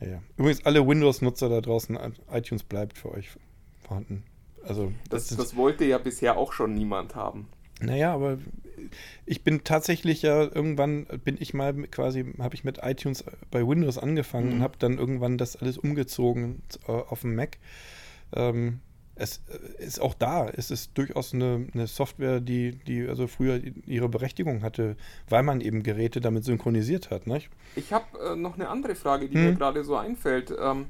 Ja, Übrigens, alle Windows-Nutzer da draußen, iTunes bleibt für euch vorhanden. Also, das, das, das wollte ja bisher auch schon niemand haben. Naja, aber ich bin tatsächlich ja irgendwann, bin ich mal quasi, habe ich mit iTunes bei Windows angefangen mhm. und habe dann irgendwann das alles umgezogen äh, auf dem Mac. Ähm, es äh, ist auch da, es ist durchaus eine, eine, Software, die, die also früher ihre Berechtigung hatte, weil man eben Geräte damit synchronisiert hat. Nicht? Ich habe äh, noch eine andere Frage, die hm. mir gerade so einfällt. Ähm,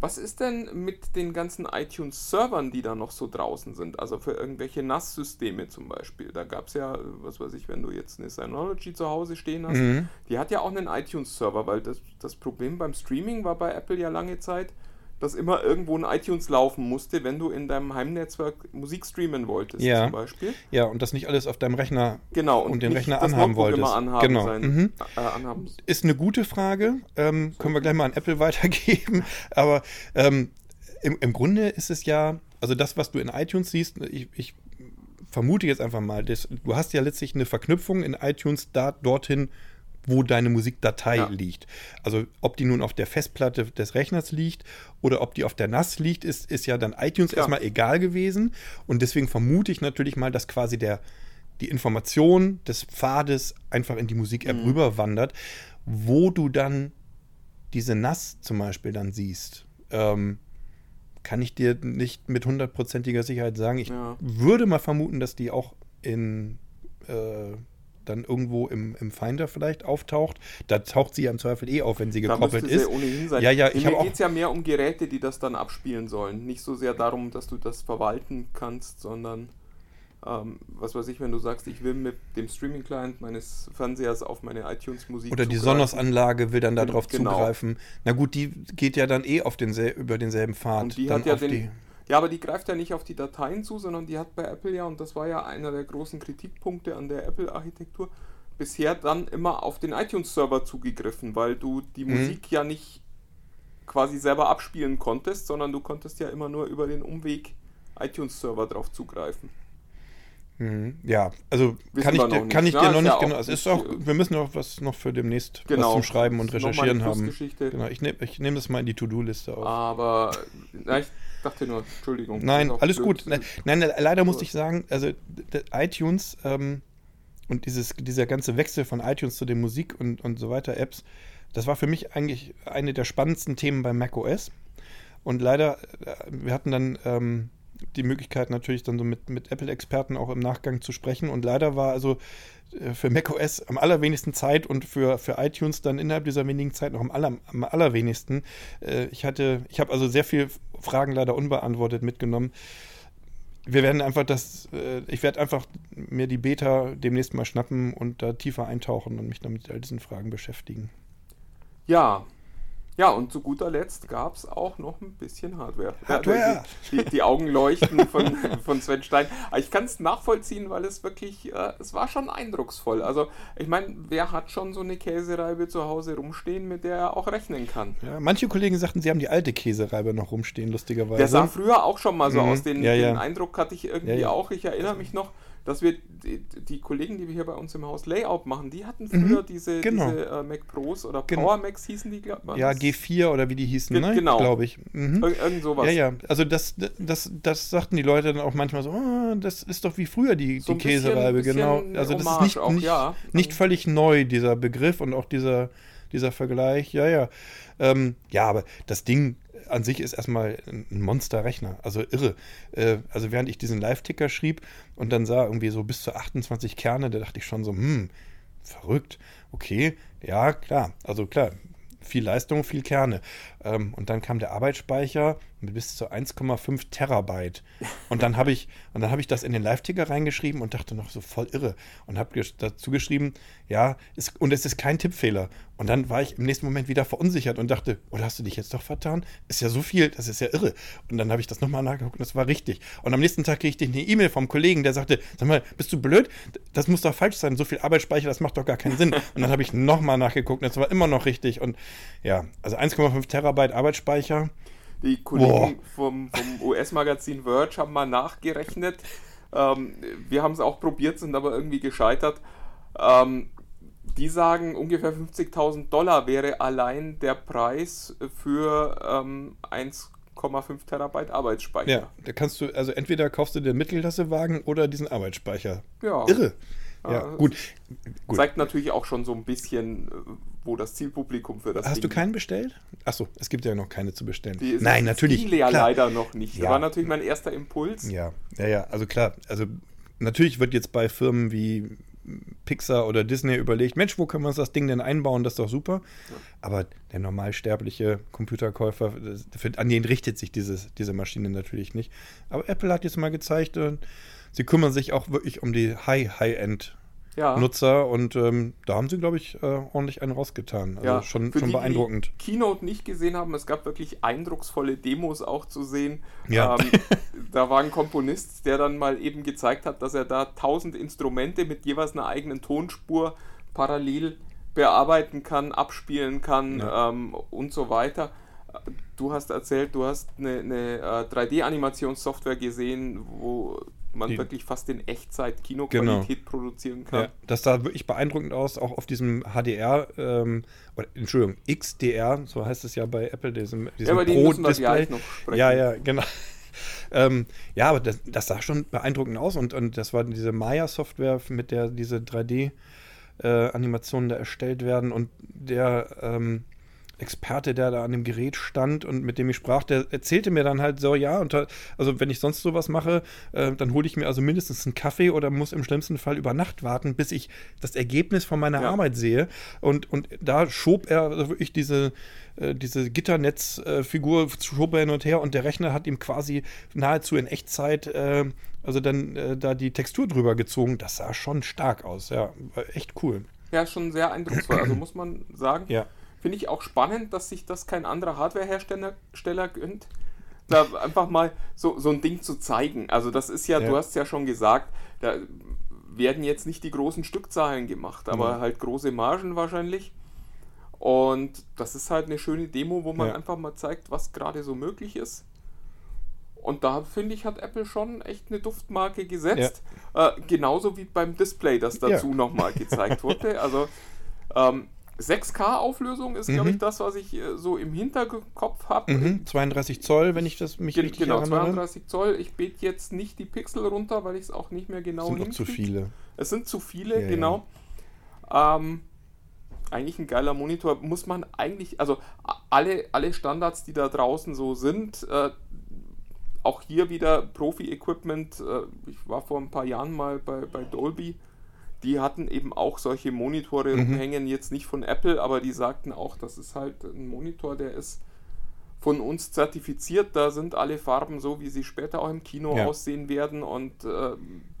was ist denn mit den ganzen iTunes-Servern, die da noch so draußen sind? Also für irgendwelche NAS-Systeme zum Beispiel. Da gab es ja, was weiß ich, wenn du jetzt eine Synology zu Hause stehen hast, mhm. die hat ja auch einen iTunes-Server, weil das, das Problem beim Streaming war bei Apple ja lange Zeit, dass immer irgendwo ein iTunes laufen musste, wenn du in deinem Heimnetzwerk Musik streamen wolltest, ja. zum Beispiel. Ja, und das nicht alles auf deinem Rechner genau, und, und den Rechner anhaben wolltest. Immer anhaben genau. Sein, mhm. äh, anhaben. Ist eine gute Frage. Ähm, können wir gleich mal an Apple weitergeben. Aber ähm, im, im Grunde ist es ja, also das, was du in iTunes siehst, ich, ich vermute jetzt einfach mal, das, du hast ja letztlich eine Verknüpfung in iTunes da, dorthin, wo deine Musikdatei Ja. liegt. Also ob die nun auf der Festplatte des Rechners liegt oder ob die auf der NAS liegt, ist, ist ja dann iTunes Klar. erstmal egal gewesen. Und deswegen vermute ich natürlich mal, dass quasi der, die Information des Pfades einfach in die Musik-App Mhm. rüberwandert, wo du dann diese NAS zum Beispiel dann siehst. Ähm, kann ich dir nicht mit hundertprozentiger Sicherheit sagen. Ich Ja. würde mal vermuten, dass die auch in äh, dann irgendwo im, im Finder vielleicht auftaucht. Da taucht sie ja im Zweifel eh auf, wenn sie Da gekoppelt sie ist. ohnehin sein. Ja, ja, ich Mir geht es ja mehr um Geräte, die das dann abspielen sollen. Nicht so sehr darum, dass du das verwalten kannst, sondern ähm, was weiß ich, wenn du sagst, ich will mit dem Streaming-Client meines Fernsehers auf meine iTunes-Musik Oder die. Sonos-Anlage will dann darauf Genau. zugreifen. Na gut, die geht ja dann eh auf densel über denselben Pfad. Und die dann hat ja auf den, die, Ja, aber die greift ja nicht auf die Dateien zu, sondern die hat bei Apple ja, und das war ja einer der großen Kritikpunkte an der Apple-Architektur, bisher dann immer auf den iTunes-Server zugegriffen, weil du die Mhm. Musik ja nicht quasi selber abspielen konntest, sondern du konntest ja immer nur über den Umweg iTunes-Server drauf zugreifen. Mhm. Ja, also Wissen kann ich, dir, noch kann nicht. ich dir noch nicht ja genau. Es ist auch, wir müssen auch was noch für demnächst was Genau, zum Schreiben und noch Recherchieren haben. Genau, ich nehme ich nehm das mal in die To-Do-Liste auf. Aber na, ich dachte nur, Entschuldigung. Nein, alles blöd. gut. Nein, nein, leider musste ich sagen, also iTunes ähm, und dieses, dieser ganze Wechsel von iTunes zu den Musik und, und so weiter Apps, das war für mich eigentlich eine der spannendsten Themen bei macOS. Und leider, äh, wir hatten dann ähm, die Möglichkeit natürlich dann so mit, mit Apple-Experten auch im Nachgang zu sprechen. Und leider war also äh, für macOS am allerwenigsten Zeit und für, für iTunes dann innerhalb dieser wenigen Zeit noch am, aller, am allerwenigsten. Äh, ich hatte, ich habe also sehr viele Fragen leider unbeantwortet mitgenommen. Wir werden einfach das, äh, ich werde einfach mir die Beta demnächst mal schnappen und da tiefer eintauchen und mich dann mit all diesen Fragen beschäftigen. Ja. Ja, und zu guter Letzt gab es auch noch ein bisschen Hardware. Hardware. Die, die, die Augen leuchten von, von Sven Stein. Ich kann es nachvollziehen, weil es wirklich, äh, es war schon eindrucksvoll. Also, ich meine, wer hat schon so eine Käsereibe zu Hause rumstehen, mit der er auch rechnen kann? Ja, manche Kollegen sagten, sie haben die alte Käsereibe noch rumstehen, lustigerweise. Der sah früher auch schon mal so Mhm. aus. Den, Ja, ja. den Eindruck hatte ich irgendwie auch. Ich erinnere mich noch, dass wir die, die Kollegen, die wir hier bei uns im Haus Layout machen, die hatten früher diese, genau. diese äh, Mac Pros oder Genau. Power Macs hießen die, glaube ja, G4 oder wie die hießen, ne? genau. glaube ich. Mhm. Ir irgend sowas. Ja, ja, also das, das, das sagten die Leute dann auch manchmal so, oh, das ist doch wie früher die, So die bisschen- Käsereibe, genau. Also das ist Hommage nicht, auch, nicht, ja. nicht völlig neu, dieser Begriff und auch dieser, dieser Vergleich, ja, ja. Ähm, ja, aber das Ding an sich ist erstmal ein Monsterrechner, also irre. Äh, also während ich diesen Live-Ticker schrieb und dann sah irgendwie so bis zu 28 Kerne, da dachte ich schon so, hm, verrückt, okay, ja, klar, also klar, viel Leistung, viel Kerne. Ähm, und dann kam der Arbeitsspeicher bis zu 1,5 Terabyte. Und dann habe ich, und ich das in den Live-Ticker reingeschrieben und dachte noch so voll irre. Und habe dazu geschrieben, ja, ist, und es ist kein Tippfehler. Und dann war ich im nächsten Moment wieder verunsichert und dachte, oder hast du dich jetzt doch vertan? Ist ja so viel, das ist ja irre. Und dann habe ich das nochmal nachgeguckt und das war richtig. Und am nächsten Tag kriegte ich eine E-Mail vom Kollegen, der sagte, sag mal, bist du blöd? Das muss doch falsch sein, so viel Arbeitsspeicher, das macht doch gar keinen Sinn. Und dann habe ich nochmal nachgeguckt und das war immer noch richtig. Und ja, also 1,5 Terabyte Arbeitsspeicher. Die Kollegen vom, vom US-Magazin Verge haben mal nachgerechnet. Ähm, wir haben es auch probiert, sind aber irgendwie gescheitert. Ähm, die sagen, ungefähr 50.000 Dollar wäre allein der Preis für ähm, 1,5 Terabyte Arbeitsspeicher. Ja, da kannst du, also entweder kaufst du den Mittelklassewagen oder diesen Arbeitsspeicher. Ja. Irre. Ja, Ja, gut. gut. Zeigt natürlich auch schon so ein bisschen, äh, wo das Zielpublikum für das Hast du Ding keinen bestellt? Achso, es gibt ja noch keine zu bestellen. Die ist- Nein, natürlich. ging ja leider noch nicht. Ja. Das war natürlich mein erster Impuls. Ja, ja, ja, also klar, also natürlich wird jetzt bei Firmen wie Pixar oder Disney überlegt, Mensch, wo können wir uns das Ding denn einbauen? Das ist doch super. Aber der normalsterbliche Computerkäufer, für, an den richtet sich dieses, diese Maschine natürlich nicht. Aber Apple hat jetzt mal gezeigt, äh, sie kümmern sich auch wirklich um die High-High-End-Nutzer Ja. und ähm, da haben sie, glaube ich, äh, ordentlich einen rausgetan. Also Ja, schon, für schon die, beeindruckend. Die Keynote nicht gesehen haben, es gab wirklich eindrucksvolle Demos auch zu sehen. Ja. Ähm, da war ein Komponist, der dann mal eben gezeigt hat, dass er da tausend Instrumente mit jeweils einer eigenen Tonspur parallel bearbeiten kann, abspielen kann Ja. ähm, und so weiter. Du hast erzählt, du hast eine, eine äh, 3D-Animationssoftware gesehen, wo man Die- wirklich fast in Echtzeit Kinoqualität produzieren kann. Ja, das sah wirklich beeindruckend aus, auch auf diesem HDR, ähm, oder, Entschuldigung, XDR, so heißt es ja bei Apple, diesem, diesem aber die müssen wir Pro-Display. gleich noch sprechen. Ja, ja, genau. ähm, ja, aber das, das sah schon beeindruckend aus und, und das war diese Maya-Software, mit der diese 3D-Animationen da erstellt werden und der ähm, Experte, der da an dem Gerät stand und mit dem ich sprach, der erzählte mir dann halt so, ja, und also wenn ich sonst sowas mache, äh, dann hole ich mir also mindestens einen Kaffee oder muss im schlimmsten Fall über Nacht warten, bis ich das Ergebnis von meiner Ja. Arbeit sehe. Und, und da schob er also wirklich diese, äh, diese Gitternetzfigur schob er hin und her und der Rechner hat ihm quasi nahezu in Echtzeit äh, also dann äh, da die Textur drüber gezogen. Das sah schon stark aus, ja, echt cool. Ja, schon sehr eindrucksvoll. Also muss man sagen, Ja. Finde ich auch spannend, dass sich das kein anderer Hardwarehersteller Steller gönnt. Da einfach mal so, so ein Ding zu zeigen. Also das ist ja, Ja. du hast ja schon gesagt, da werden jetzt nicht die großen Stückzahlen gemacht, aber Ja. halt große Margen wahrscheinlich. Und das ist halt eine schöne Demo, wo man Ja. einfach mal zeigt, was gerade so möglich ist. Und da finde ich, hat Apple schon echt eine Duftmarke gesetzt. Äh, genauso wie beim Display, das dazu Ja. nochmal gezeigt wurde. Also ähm, 6K-Auflösung ist, glaube Mhm. ich, das, was ich äh, so im Hinterkopf habe. Mhm. 32 Zoll, wenn ich das mich Gen richtig genau, erinnere. 32 Zoll. Ich bete jetzt nicht die Pixel runter, weil ich es auch nicht mehr genau sind noch zu viele. Es sind zu viele, Ja, genau. Ähm, eigentlich ein geiler Monitor. Muss man eigentlich, also alle, alle Standards, die da draußen so sind, äh, auch hier wieder Profi-Equipment. Äh, ich war vor ein paar Jahren mal bei, bei Dolby. Die hatten eben auch solche Monitore Mhm. rumhängen, jetzt nicht von Apple, aber die sagten auch, das ist halt ein Monitor, der ist von uns zertifiziert. Da sind alle Farben so, wie sie später auch im Kino Ja. aussehen werden. Und äh,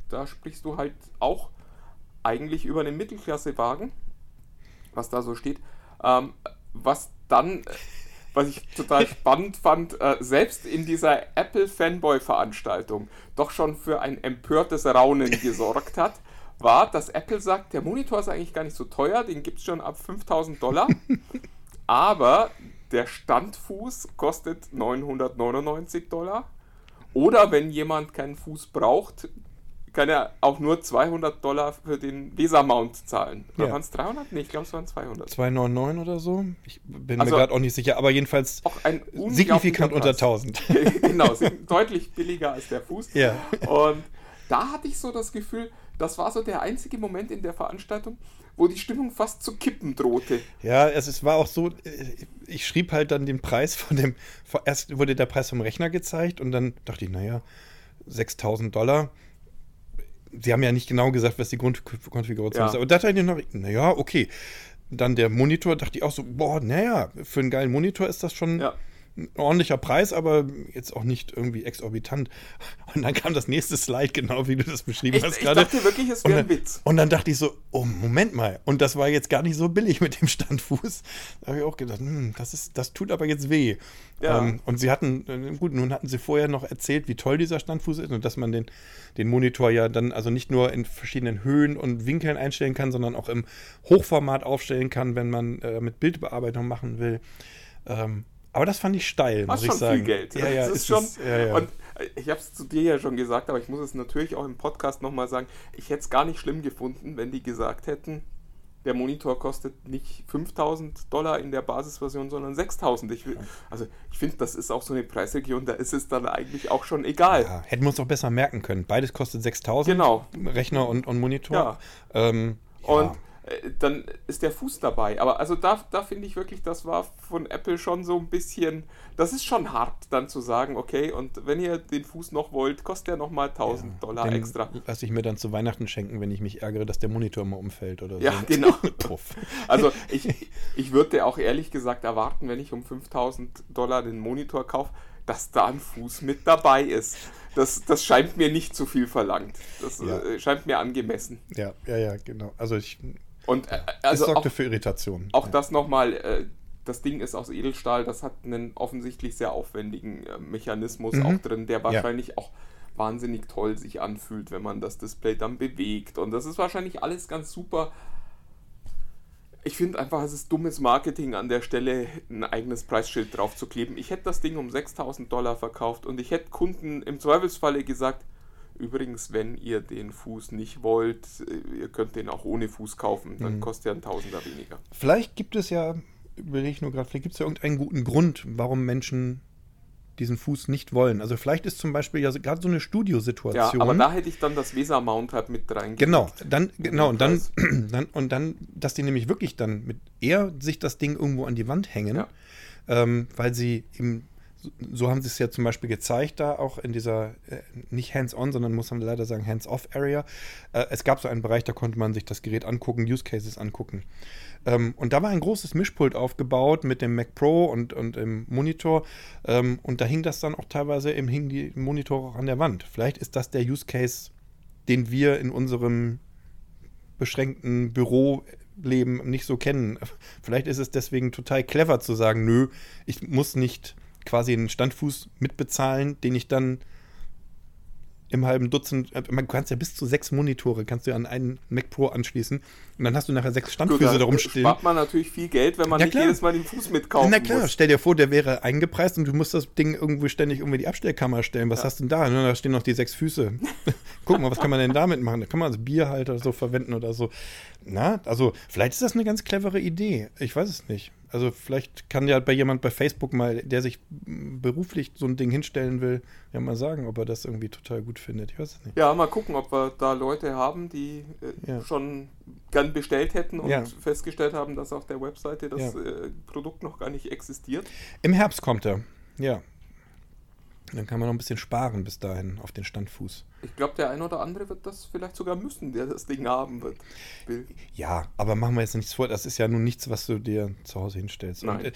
da sprichst du halt auch eigentlich über einen Mittelklassewagen, was da so steht. Ähm, was dann, äh, was ich total spannend fand, äh, selbst in dieser Apple-Fanboy-Veranstaltung doch schon für ein empörtes Raunen gesorgt hat, war, dass Apple sagt, der Monitor ist eigentlich gar nicht so teuer, den gibt es schon ab 5000 Dollar, aber der Standfuß kostet 999 Dollar. Oder wenn jemand keinen Fuß braucht, kann er auch nur 200 Dollar für den VESA-Mount zahlen. Oder Ja. waren es 300? Nee, ich glaube, es waren 200. 299 oder so. Ich bin Also- mir gerade auch nicht sicher, aber jedenfalls Auch ein signifikant unter unglaublicher 1000. Preis. genau, deutlich billiger als der Fuß. Ja. Und da hatte ich so das Gefühl, das war so der einzige Moment in der Veranstaltung, wo die Stimmung fast zu kippen drohte. Ja, es, es war auch so, äh, ich schrieb halt dann den Preis von dem, erst wurde der Preis vom Rechner gezeigt und dann dachte ich, naja, 6000 Dollar. Sie haben ja nicht genau gesagt, was die Grundkonfiguration Ja. ist. Aber da dachte ich noch, naja, okay. Dann der Monitor, dachte ich auch so, boah, naja, für einen geilen Monitor ist das schon Ja. Ein ordentlicher Preis, aber jetzt auch nicht irgendwie exorbitant. Und dann kam das nächste Slide, genau wie du das beschrieben Ich, hast ich gerade. dachte wirklich, es Und wäre ein dann, Witz. und dann dachte ich so, oh, Moment mal. Und das war jetzt gar nicht so billig mit dem Standfuß. Da habe ich auch gedacht, hm, das, ist, das tut aber jetzt weh. Ja. Ähm, und sie hatten, äh, gut, nun hatten sie vorher noch erzählt, wie toll dieser Standfuß ist und dass man den, den Monitor ja dann also nicht nur in verschiedenen Höhen und Winkeln einstellen kann, sondern auch im Hochformat aufstellen kann, wenn man äh, mit Bildbearbeitung machen will. Ähm, aber das fand ich steil, Das muss ist ich schon sagen. viel Geld. Ja, ja, das ist ist schon. es, ja, ja. Und äh, ich habe es zu dir ja schon gesagt, aber ich muss es natürlich auch im Podcast nochmal sagen. Ich hätte es gar nicht schlimm gefunden, wenn die gesagt hätten, der Monitor kostet nicht 5000 Dollar in der Basisversion, sondern 6000. Ich also ich finde, das ist auch so eine Preisregion, da ist es dann eigentlich auch schon egal. Ja, hätten wir uns doch besser merken können. Beides kostet 6000. Genau. Rechner und, und Monitor. Ja. Ähm, ja. Und dann ist der Fuß dabei. Aber also da, da finde ich wirklich, das war von Apple schon so ein bisschen, das ist schon hart, dann zu sagen, okay, und wenn ihr den Fuß noch wollt, kostet der nochmal 1000 Dollar Den extra. Lasse ich mir dann zu Weihnachten schenken, wenn ich mich ärgere, dass der Monitor immer umfällt oder Ja, so. genau. Puff. Also ich, ich würde auch ehrlich gesagt erwarten, wenn ich um 5000 Dollar den Monitor kaufe, dass da ein Fuß mit dabei ist. Das, das scheint mir nicht zu viel verlangt. Das Ja. äh, scheint mir angemessen. Ja, ja, ja, genau. Also ich, Und äh, es also auch, sorgte für Irritation. auch ja. das nochmal, äh, das Ding ist aus Edelstahl, das hat einen offensichtlich sehr aufwendigen äh, Mechanismus Mhm. auch drin, der wahrscheinlich auch wahnsinnig toll sich anfühlt, wenn man das Display dann bewegt. Und das ist wahrscheinlich alles ganz super. Ich finde einfach, es ist dummes Marketing an der Stelle, ein eigenes Preisschild drauf zu kleben. Ich hätte das Ding um 6000 Dollar verkauft und ich hätte Kunden im Zweifelsfalle gesagt, Übrigens, wenn ihr den Fuß nicht wollt, äh, ihr könnt den auch ohne Fuß kaufen, dann mhm. kostet er ein Tausender weniger. Vielleicht gibt es ja, überlege ich nur gerade, vielleicht gibt es ja irgendeinen guten Grund, warum Menschen diesen Fuß nicht wollen. Also vielleicht ist zum Beispiel ja gerade so eine Studiosituation. Ja, aber da hätte ich dann das Weser-Mount halt mit rein. Genau, dann, genau, und dann, dann, und dann, dass die nämlich wirklich dann mit eher sich das Ding irgendwo an die Wand hängen, ja. ähm, weil sie eben so haben sie es ja zum Beispiel gezeigt, da auch in dieser, äh, nicht hands-on, sondern muss man leider sagen, hands-off-Area. Äh, es gab so einen Bereich, da konnte man sich das Gerät angucken, Use Cases angucken. Ähm, und da war ein großes Mischpult aufgebaut mit dem Mac Pro und, und dem Monitor. Ähm, und da hing das dann auch teilweise, im, hing die Monitore auch an der Wand. Vielleicht ist das der Use Case, den wir in unserem beschränkten Büroleben nicht so kennen. Vielleicht ist es deswegen total clever zu sagen, nö, ich muss nicht quasi einen Standfuß mitbezahlen, den ich dann im halben Dutzend, äh, man kannst ja bis zu sechs Monitore kannst du an einen Mac Pro anschließen und dann hast du nachher sechs Standfüße da darum stehen. spart man natürlich viel Geld, wenn man ja, nicht klar. jedes Mal den Fuß mitkaufen Na klar, muss. stell dir vor, der wäre eingepreist und du musst das Ding irgendwo ständig irgendwie die Abstellkammer stellen. Was ja. hast du denn da? Da stehen noch die sechs Füße. Guck mal, was kann man denn damit machen? Da kann man als Bierhalter so verwenden oder so. Na, also vielleicht ist das eine ganz clevere Idee. Ich weiß es nicht. Also vielleicht kann ja bei jemand bei Facebook mal, der sich beruflich so ein Ding hinstellen will, ja mal sagen, ob er das irgendwie total gut findet. Ich weiß es nicht. Ja, mal gucken, ob wir da Leute haben, die äh, ja. schon gern bestellt hätten und ja. festgestellt haben, dass auf der Webseite das ja. äh, Produkt noch gar nicht existiert. Im Herbst kommt er, ja. Dann kann man noch ein bisschen sparen bis dahin auf den Standfuß. Ich glaube, der eine oder andere wird das vielleicht sogar müssen, der das Ding haben wird. Will. Ja, aber machen wir jetzt nichts vor. Das ist ja nun nichts, was du dir zu Hause hinstellst. Nein. Und, äh,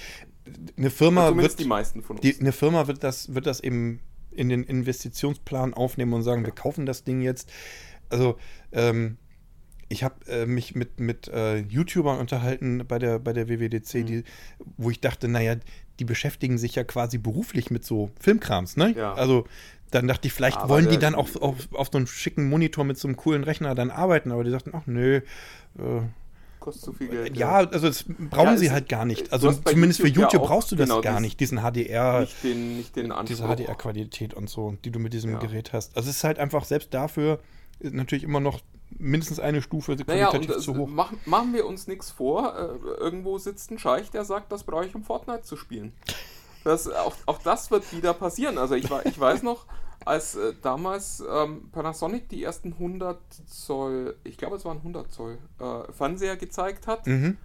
eine Firma wird, die meisten von uns. Die, eine Firma wird das, wird das eben in den Investitionsplan aufnehmen und sagen, ja. wir kaufen das Ding jetzt. Also ähm, ich habe äh, mich mit, mit äh, YouTubern unterhalten bei der, bei der WWDC, mhm. die, wo ich dachte, naja, die beschäftigen sich ja quasi beruflich mit so Filmkrams, ne? Ja. Also dann dachte ich, vielleicht aber wollen die dann auch auf, auf so einem schicken Monitor mit so einem coolen Rechner dann arbeiten, aber die sagten, ach nö, äh, kostet zu viel Geld. Ja, also das brauchen ja, sie halt gar nicht. Also zumindest YouTube für YouTube ja brauchst du das genau gar nicht, diesen HDR, nicht den, nicht den diese HDR-Qualität und so, die du mit diesem ja. Gerät hast. Also es ist halt einfach selbst dafür natürlich immer noch mindestens eine Stufe qualitativ naja, zu hoch. Machen, machen wir uns nichts vor. Äh, irgendwo sitzt ein Scheich, der sagt, das brauche ich, um Fortnite zu spielen. Das, auch, auch das wird wieder passieren. Also ich, ich weiß noch, als äh, damals ähm, Panasonic die ersten 100 Zoll, ich glaube es waren 100 Zoll, äh, Fernseher gezeigt hat, mhm.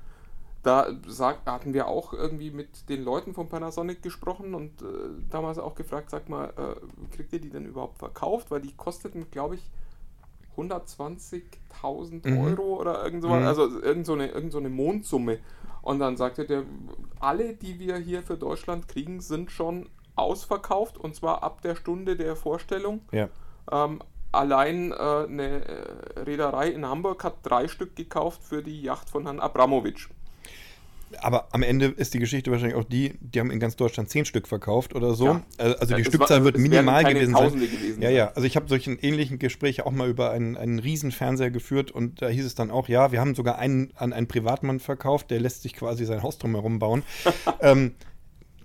da sagt, hatten wir auch irgendwie mit den Leuten von Panasonic gesprochen und äh, damals auch gefragt, sag mal, äh, kriegt ihr die denn überhaupt verkauft? Weil die kosteten, glaube ich, 120.000 mhm. Euro oder irgend sowas, mhm. also irgend so, eine, irgend so eine Mondsumme. Und dann sagte der, alle, die wir hier für Deutschland kriegen, sind schon ausverkauft und zwar ab der Stunde der Vorstellung. Ja. Ähm, allein äh, eine äh, Reederei in Hamburg hat drei Stück gekauft für die Yacht von Herrn Abramowitsch aber am Ende ist die Geschichte wahrscheinlich auch die, die haben in ganz Deutschland zehn Stück verkauft oder so. Ja. Äh, also die ja, Stückzahl war, wird minimal gewesen sein. Gewesen ja, ja. Also ich habe solchen ähnlichen Gespräche auch mal über einen, einen riesen Fernseher geführt und da hieß es dann auch, ja, wir haben sogar einen an einen Privatmann verkauft, der lässt sich quasi sein Haus drumherum bauen. ähm,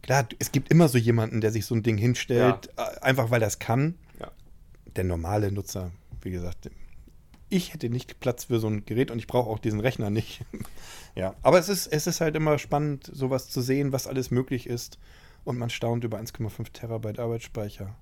klar, es gibt immer so jemanden, der sich so ein Ding hinstellt, ja. Äh, einfach weil das kann. Der normale Nutzer, wie gesagt, ich hätte nicht Platz für so ein Gerät und ich brauche auch diesen Rechner nicht. ja, aber es ist, es ist halt immer spannend, sowas zu sehen, was alles möglich ist. Und man staunt über 1,5 Terabyte Arbeitsspeicher.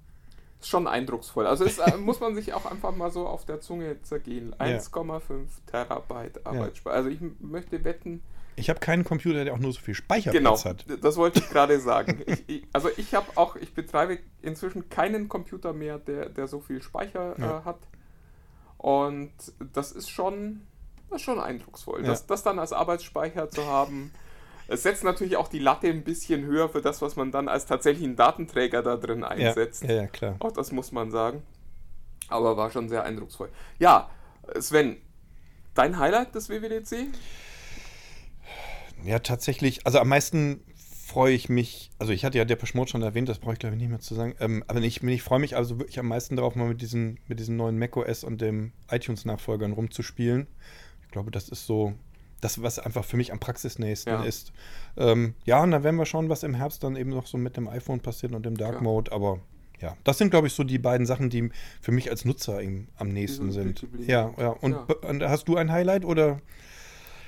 Ist schon eindrucksvoll. Also das äh, muss man sich auch einfach mal so auf der Zunge zergehen. 1,5 Terabyte Arbeitsspeicher. Ja. Also ich möchte wetten. Ich habe keinen Computer, der auch nur so viel Speicherplatz genau, hat. Das wollte ich gerade sagen. ich, ich, also ich habe auch, ich betreibe inzwischen keinen Computer mehr, der, der so viel Speicher ja. äh, hat. Und das ist schon, das ist schon eindrucksvoll. Ja. Das, das dann als Arbeitsspeicher zu haben, es setzt natürlich auch die Latte ein bisschen höher für das, was man dann als tatsächlichen Datenträger da drin einsetzt. Ja, ja, klar. Auch das muss man sagen. Aber war schon sehr eindrucksvoll. Ja, Sven, dein Highlight des WWDC? Ja, tatsächlich, also am meisten freue ich mich, also ich hatte ja Depeche Mode schon erwähnt, das brauche ich glaube ich nicht mehr zu sagen, ähm, aber ich, ich freue mich also wirklich am meisten darauf, mal mit diesen, mit diesen neuen macOS und dem iTunes-Nachfolgern rumzuspielen. Ich glaube, das ist so das, was einfach für mich am praxisnächsten ja. ist. Ähm, ja, und dann werden wir schauen, was im Herbst dann eben noch so mit dem iPhone passiert und dem Dark ja. Mode, aber ja, das sind, glaube ich, so die beiden Sachen, die für mich als Nutzer eben am nächsten sind. Ja, ja. Und, ja. hast du ein Highlight oder?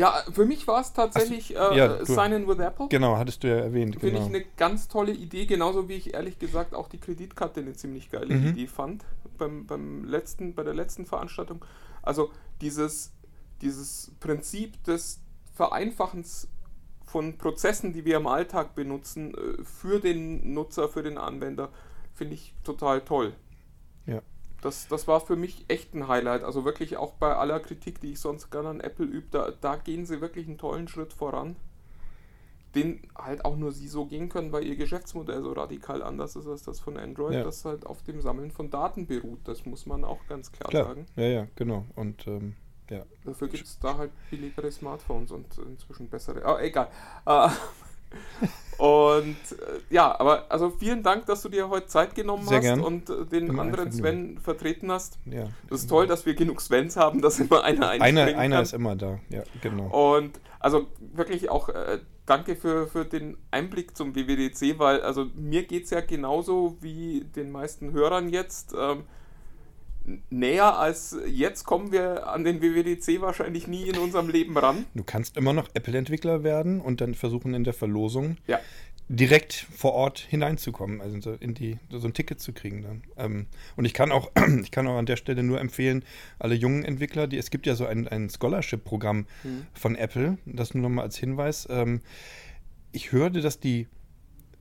Ja, für mich war es tatsächlich Ach, ja, Sign In with Apple. Genau, hattest du ja erwähnt. Finde genau. ich eine ganz tolle Idee, genauso wie ich ehrlich gesagt auch die Kreditkarte eine ziemlich geile mhm. Idee fand beim, beim letzten, bei der letzten Veranstaltung. Also dieses, dieses Prinzip des Vereinfachens von Prozessen, die wir im Alltag benutzen, äh, für den Nutzer, für den Anwender, finde ich total toll. Ja. Das, das war für mich echt ein Highlight. Also wirklich auch bei aller Kritik, die ich sonst gerne an Apple übe, da, da gehen sie wirklich einen tollen Schritt voran. Den halt auch nur sie so gehen können, weil ihr Geschäftsmodell so radikal anders ist als das von Android, ja. das halt auf dem Sammeln von Daten beruht. Das muss man auch ganz klar, klar. sagen. Ja, ja, genau. Und ähm, ja. Dafür gibt es da halt billigere Smartphones und inzwischen bessere. Aber egal. Äh, und äh, ja, aber also vielen Dank, dass du dir heute Zeit genommen Sehr hast gern. und äh, den Immer anderen Sven vertreten hast. Ja. Das ist toll, dass wir genug Svens haben, dass immer einer Einer, einer ist immer da, ja, genau. Und also wirklich auch äh, danke für, für den Einblick zum WWDC, weil also mir geht es ja genauso wie den meisten Hörern jetzt. Ähm, näher als jetzt kommen wir an den WWDC wahrscheinlich nie in unserem Leben ran. Du kannst immer noch Apple-Entwickler werden und dann versuchen in der Verlosung ja. direkt vor Ort hineinzukommen, also in die, so ein Ticket zu kriegen dann. Ähm, und ich kann auch, ich kann auch an der Stelle nur empfehlen, alle jungen Entwickler, die, es gibt ja so ein, ein Scholarship-Programm mhm. von Apple, das nur noch mal als Hinweis. Ähm, ich hörte, dass die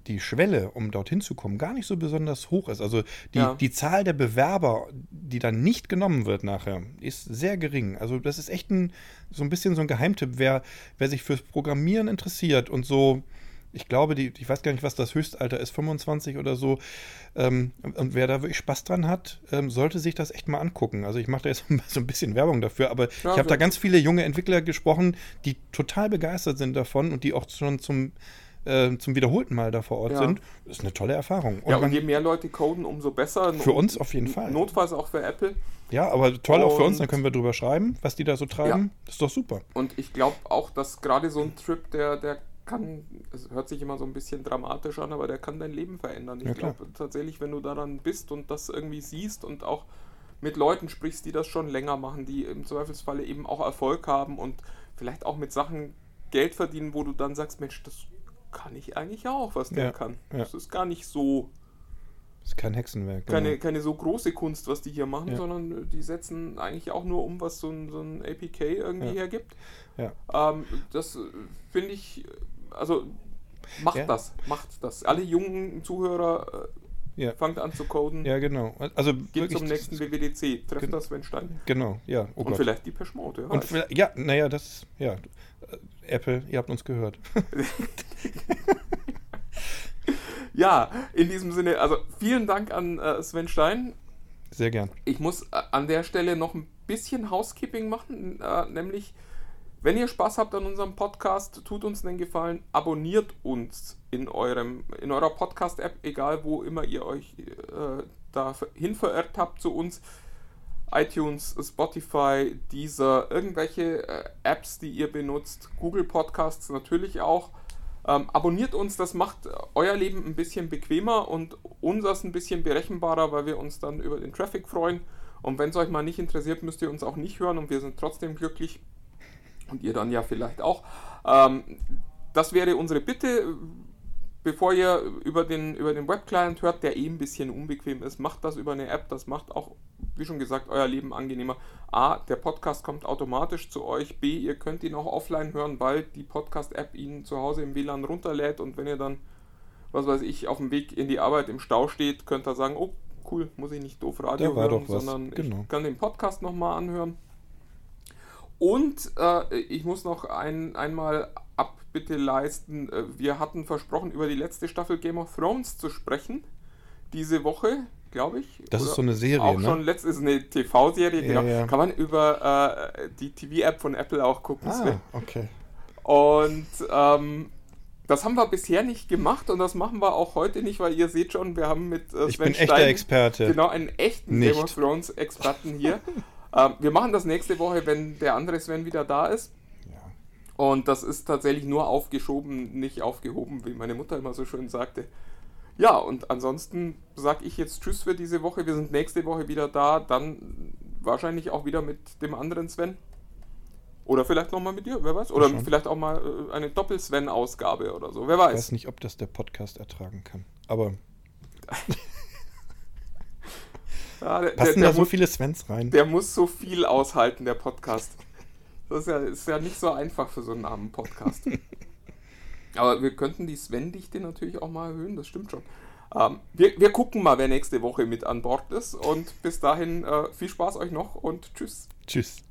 die Schwelle, um dorthin zu kommen, gar nicht so besonders hoch ist. Also die, ja. die Zahl der Bewerber, die dann nicht genommen wird nachher, ist sehr gering. Also das ist echt ein, so ein bisschen so ein Geheimtipp. Wer, wer sich fürs Programmieren interessiert und so, ich glaube, die, ich weiß gar nicht, was das Höchstalter ist, 25 oder so. Ähm, und wer da wirklich Spaß dran hat, ähm, sollte sich das echt mal angucken. Also ich mache da jetzt so ein bisschen Werbung dafür, aber ja, ich habe da ganz viele junge Entwickler gesprochen, die total begeistert sind davon und die auch schon zum äh, zum wiederholten Mal da vor Ort ja. sind, ist eine tolle Erfahrung. Und ja, und je mehr Leute coden, umso besser. Für uns auf jeden Fall. Notfalls auch für Apple. Ja, aber toll und auch für uns, dann können wir drüber schreiben, was die da so treiben. Ja. Das ist doch super. Und ich glaube auch, dass gerade so ein Trip, der, der kann, es hört sich immer so ein bisschen dramatisch an, aber der kann dein Leben verändern. Ich ja, glaube tatsächlich, wenn du daran bist und das irgendwie siehst und auch mit Leuten sprichst, die das schon länger machen, die im Zweifelsfalle eben auch Erfolg haben und vielleicht auch mit Sachen Geld verdienen, wo du dann sagst, Mensch, das kann ich eigentlich auch, was der ja, kann. Ja. Das ist gar nicht so. Das ist kein Hexenwerk. Keine, genau. keine so große Kunst, was die hier machen, ja. sondern die setzen eigentlich auch nur um, was so ein, so ein APK irgendwie hergibt. Ja. Ähm, das finde ich, also macht das, macht das. Alle jungen Zuhörer äh, ja. fangt an zu coden. Ja, genau. Also geht zum nächsten WWDC, trefft das Sven Stein. Genau, ja. Oh Und vielleicht die Peschmode. Und ja, naja, das, ja. Apple, ihr habt uns gehört. ja, in diesem Sinne, also vielen Dank an äh, Sven Stein. Sehr gern. Ich muss äh, an der Stelle noch ein bisschen Housekeeping machen, äh, nämlich wenn ihr Spaß habt an unserem Podcast, tut uns den Gefallen, abonniert uns in, eurem, in eurer Podcast-App, egal wo immer ihr euch äh, dahin verirrt habt zu uns iTunes, Spotify, Deezer, irgendwelche äh, Apps, die ihr benutzt, Google Podcasts natürlich auch. Ähm, abonniert uns, das macht euer Leben ein bisschen bequemer und unseres ein bisschen berechenbarer, weil wir uns dann über den Traffic freuen. Und wenn es euch mal nicht interessiert, müsst ihr uns auch nicht hören und wir sind trotzdem glücklich. Und ihr dann ja vielleicht auch. Ähm, das wäre unsere Bitte bevor ihr über den, über den Webclient hört, der eh ein bisschen unbequem ist, macht das über eine App. Das macht auch, wie schon gesagt, euer Leben angenehmer. A, der Podcast kommt automatisch zu euch. B, ihr könnt ihn auch offline hören, weil die Podcast-App ihn zu Hause im WLAN runterlädt. Und wenn ihr dann, was weiß ich, auf dem Weg in die Arbeit im Stau steht, könnt ihr sagen, oh, cool, muss ich nicht doof Radio hören, sondern genau. ich kann den Podcast nochmal anhören. Und äh, ich muss noch ein, einmal Abbitte leisten. Äh, wir hatten versprochen, über die letzte Staffel Game of Thrones zu sprechen. Diese Woche, glaube ich. Das ist so eine Serie, auch ne? schon letzt ist eine TV-Serie, ja, genau. Ja. Kann man über äh, die TV-App von Apple auch gucken. Ah, okay. Und ähm, das haben wir bisher nicht gemacht und das machen wir auch heute nicht, weil ihr seht schon, wir haben mit äh, Sven Ich bin Stein, echter Experte. Genau, einen echten nicht. Game of Thrones-Experten hier. ähm, wir machen das nächste Woche, wenn der andere Sven wieder da ist. Und das ist tatsächlich nur aufgeschoben, nicht aufgehoben, wie meine Mutter immer so schön sagte. Ja, und ansonsten sage ich jetzt Tschüss für diese Woche. Wir sind nächste Woche wieder da. Dann wahrscheinlich auch wieder mit dem anderen Sven. Oder vielleicht nochmal mit dir, wer weiß. Oder vielleicht auch mal äh, eine Doppel-Sven-Ausgabe oder so, wer weiß. Ich weiß nicht, ob das der Podcast ertragen kann. Aber. ja, der, Passen der, der da so muss, viele Svens rein? Der muss so viel aushalten, der Podcast. Das ist ja, ist ja nicht so einfach für so einen armen Podcast. Aber wir könnten die Sven-Dichte natürlich auch mal erhöhen, das stimmt schon. Ähm, wir, wir gucken mal, wer nächste Woche mit an Bord ist. Und bis dahin äh, viel Spaß euch noch und tschüss. Tschüss.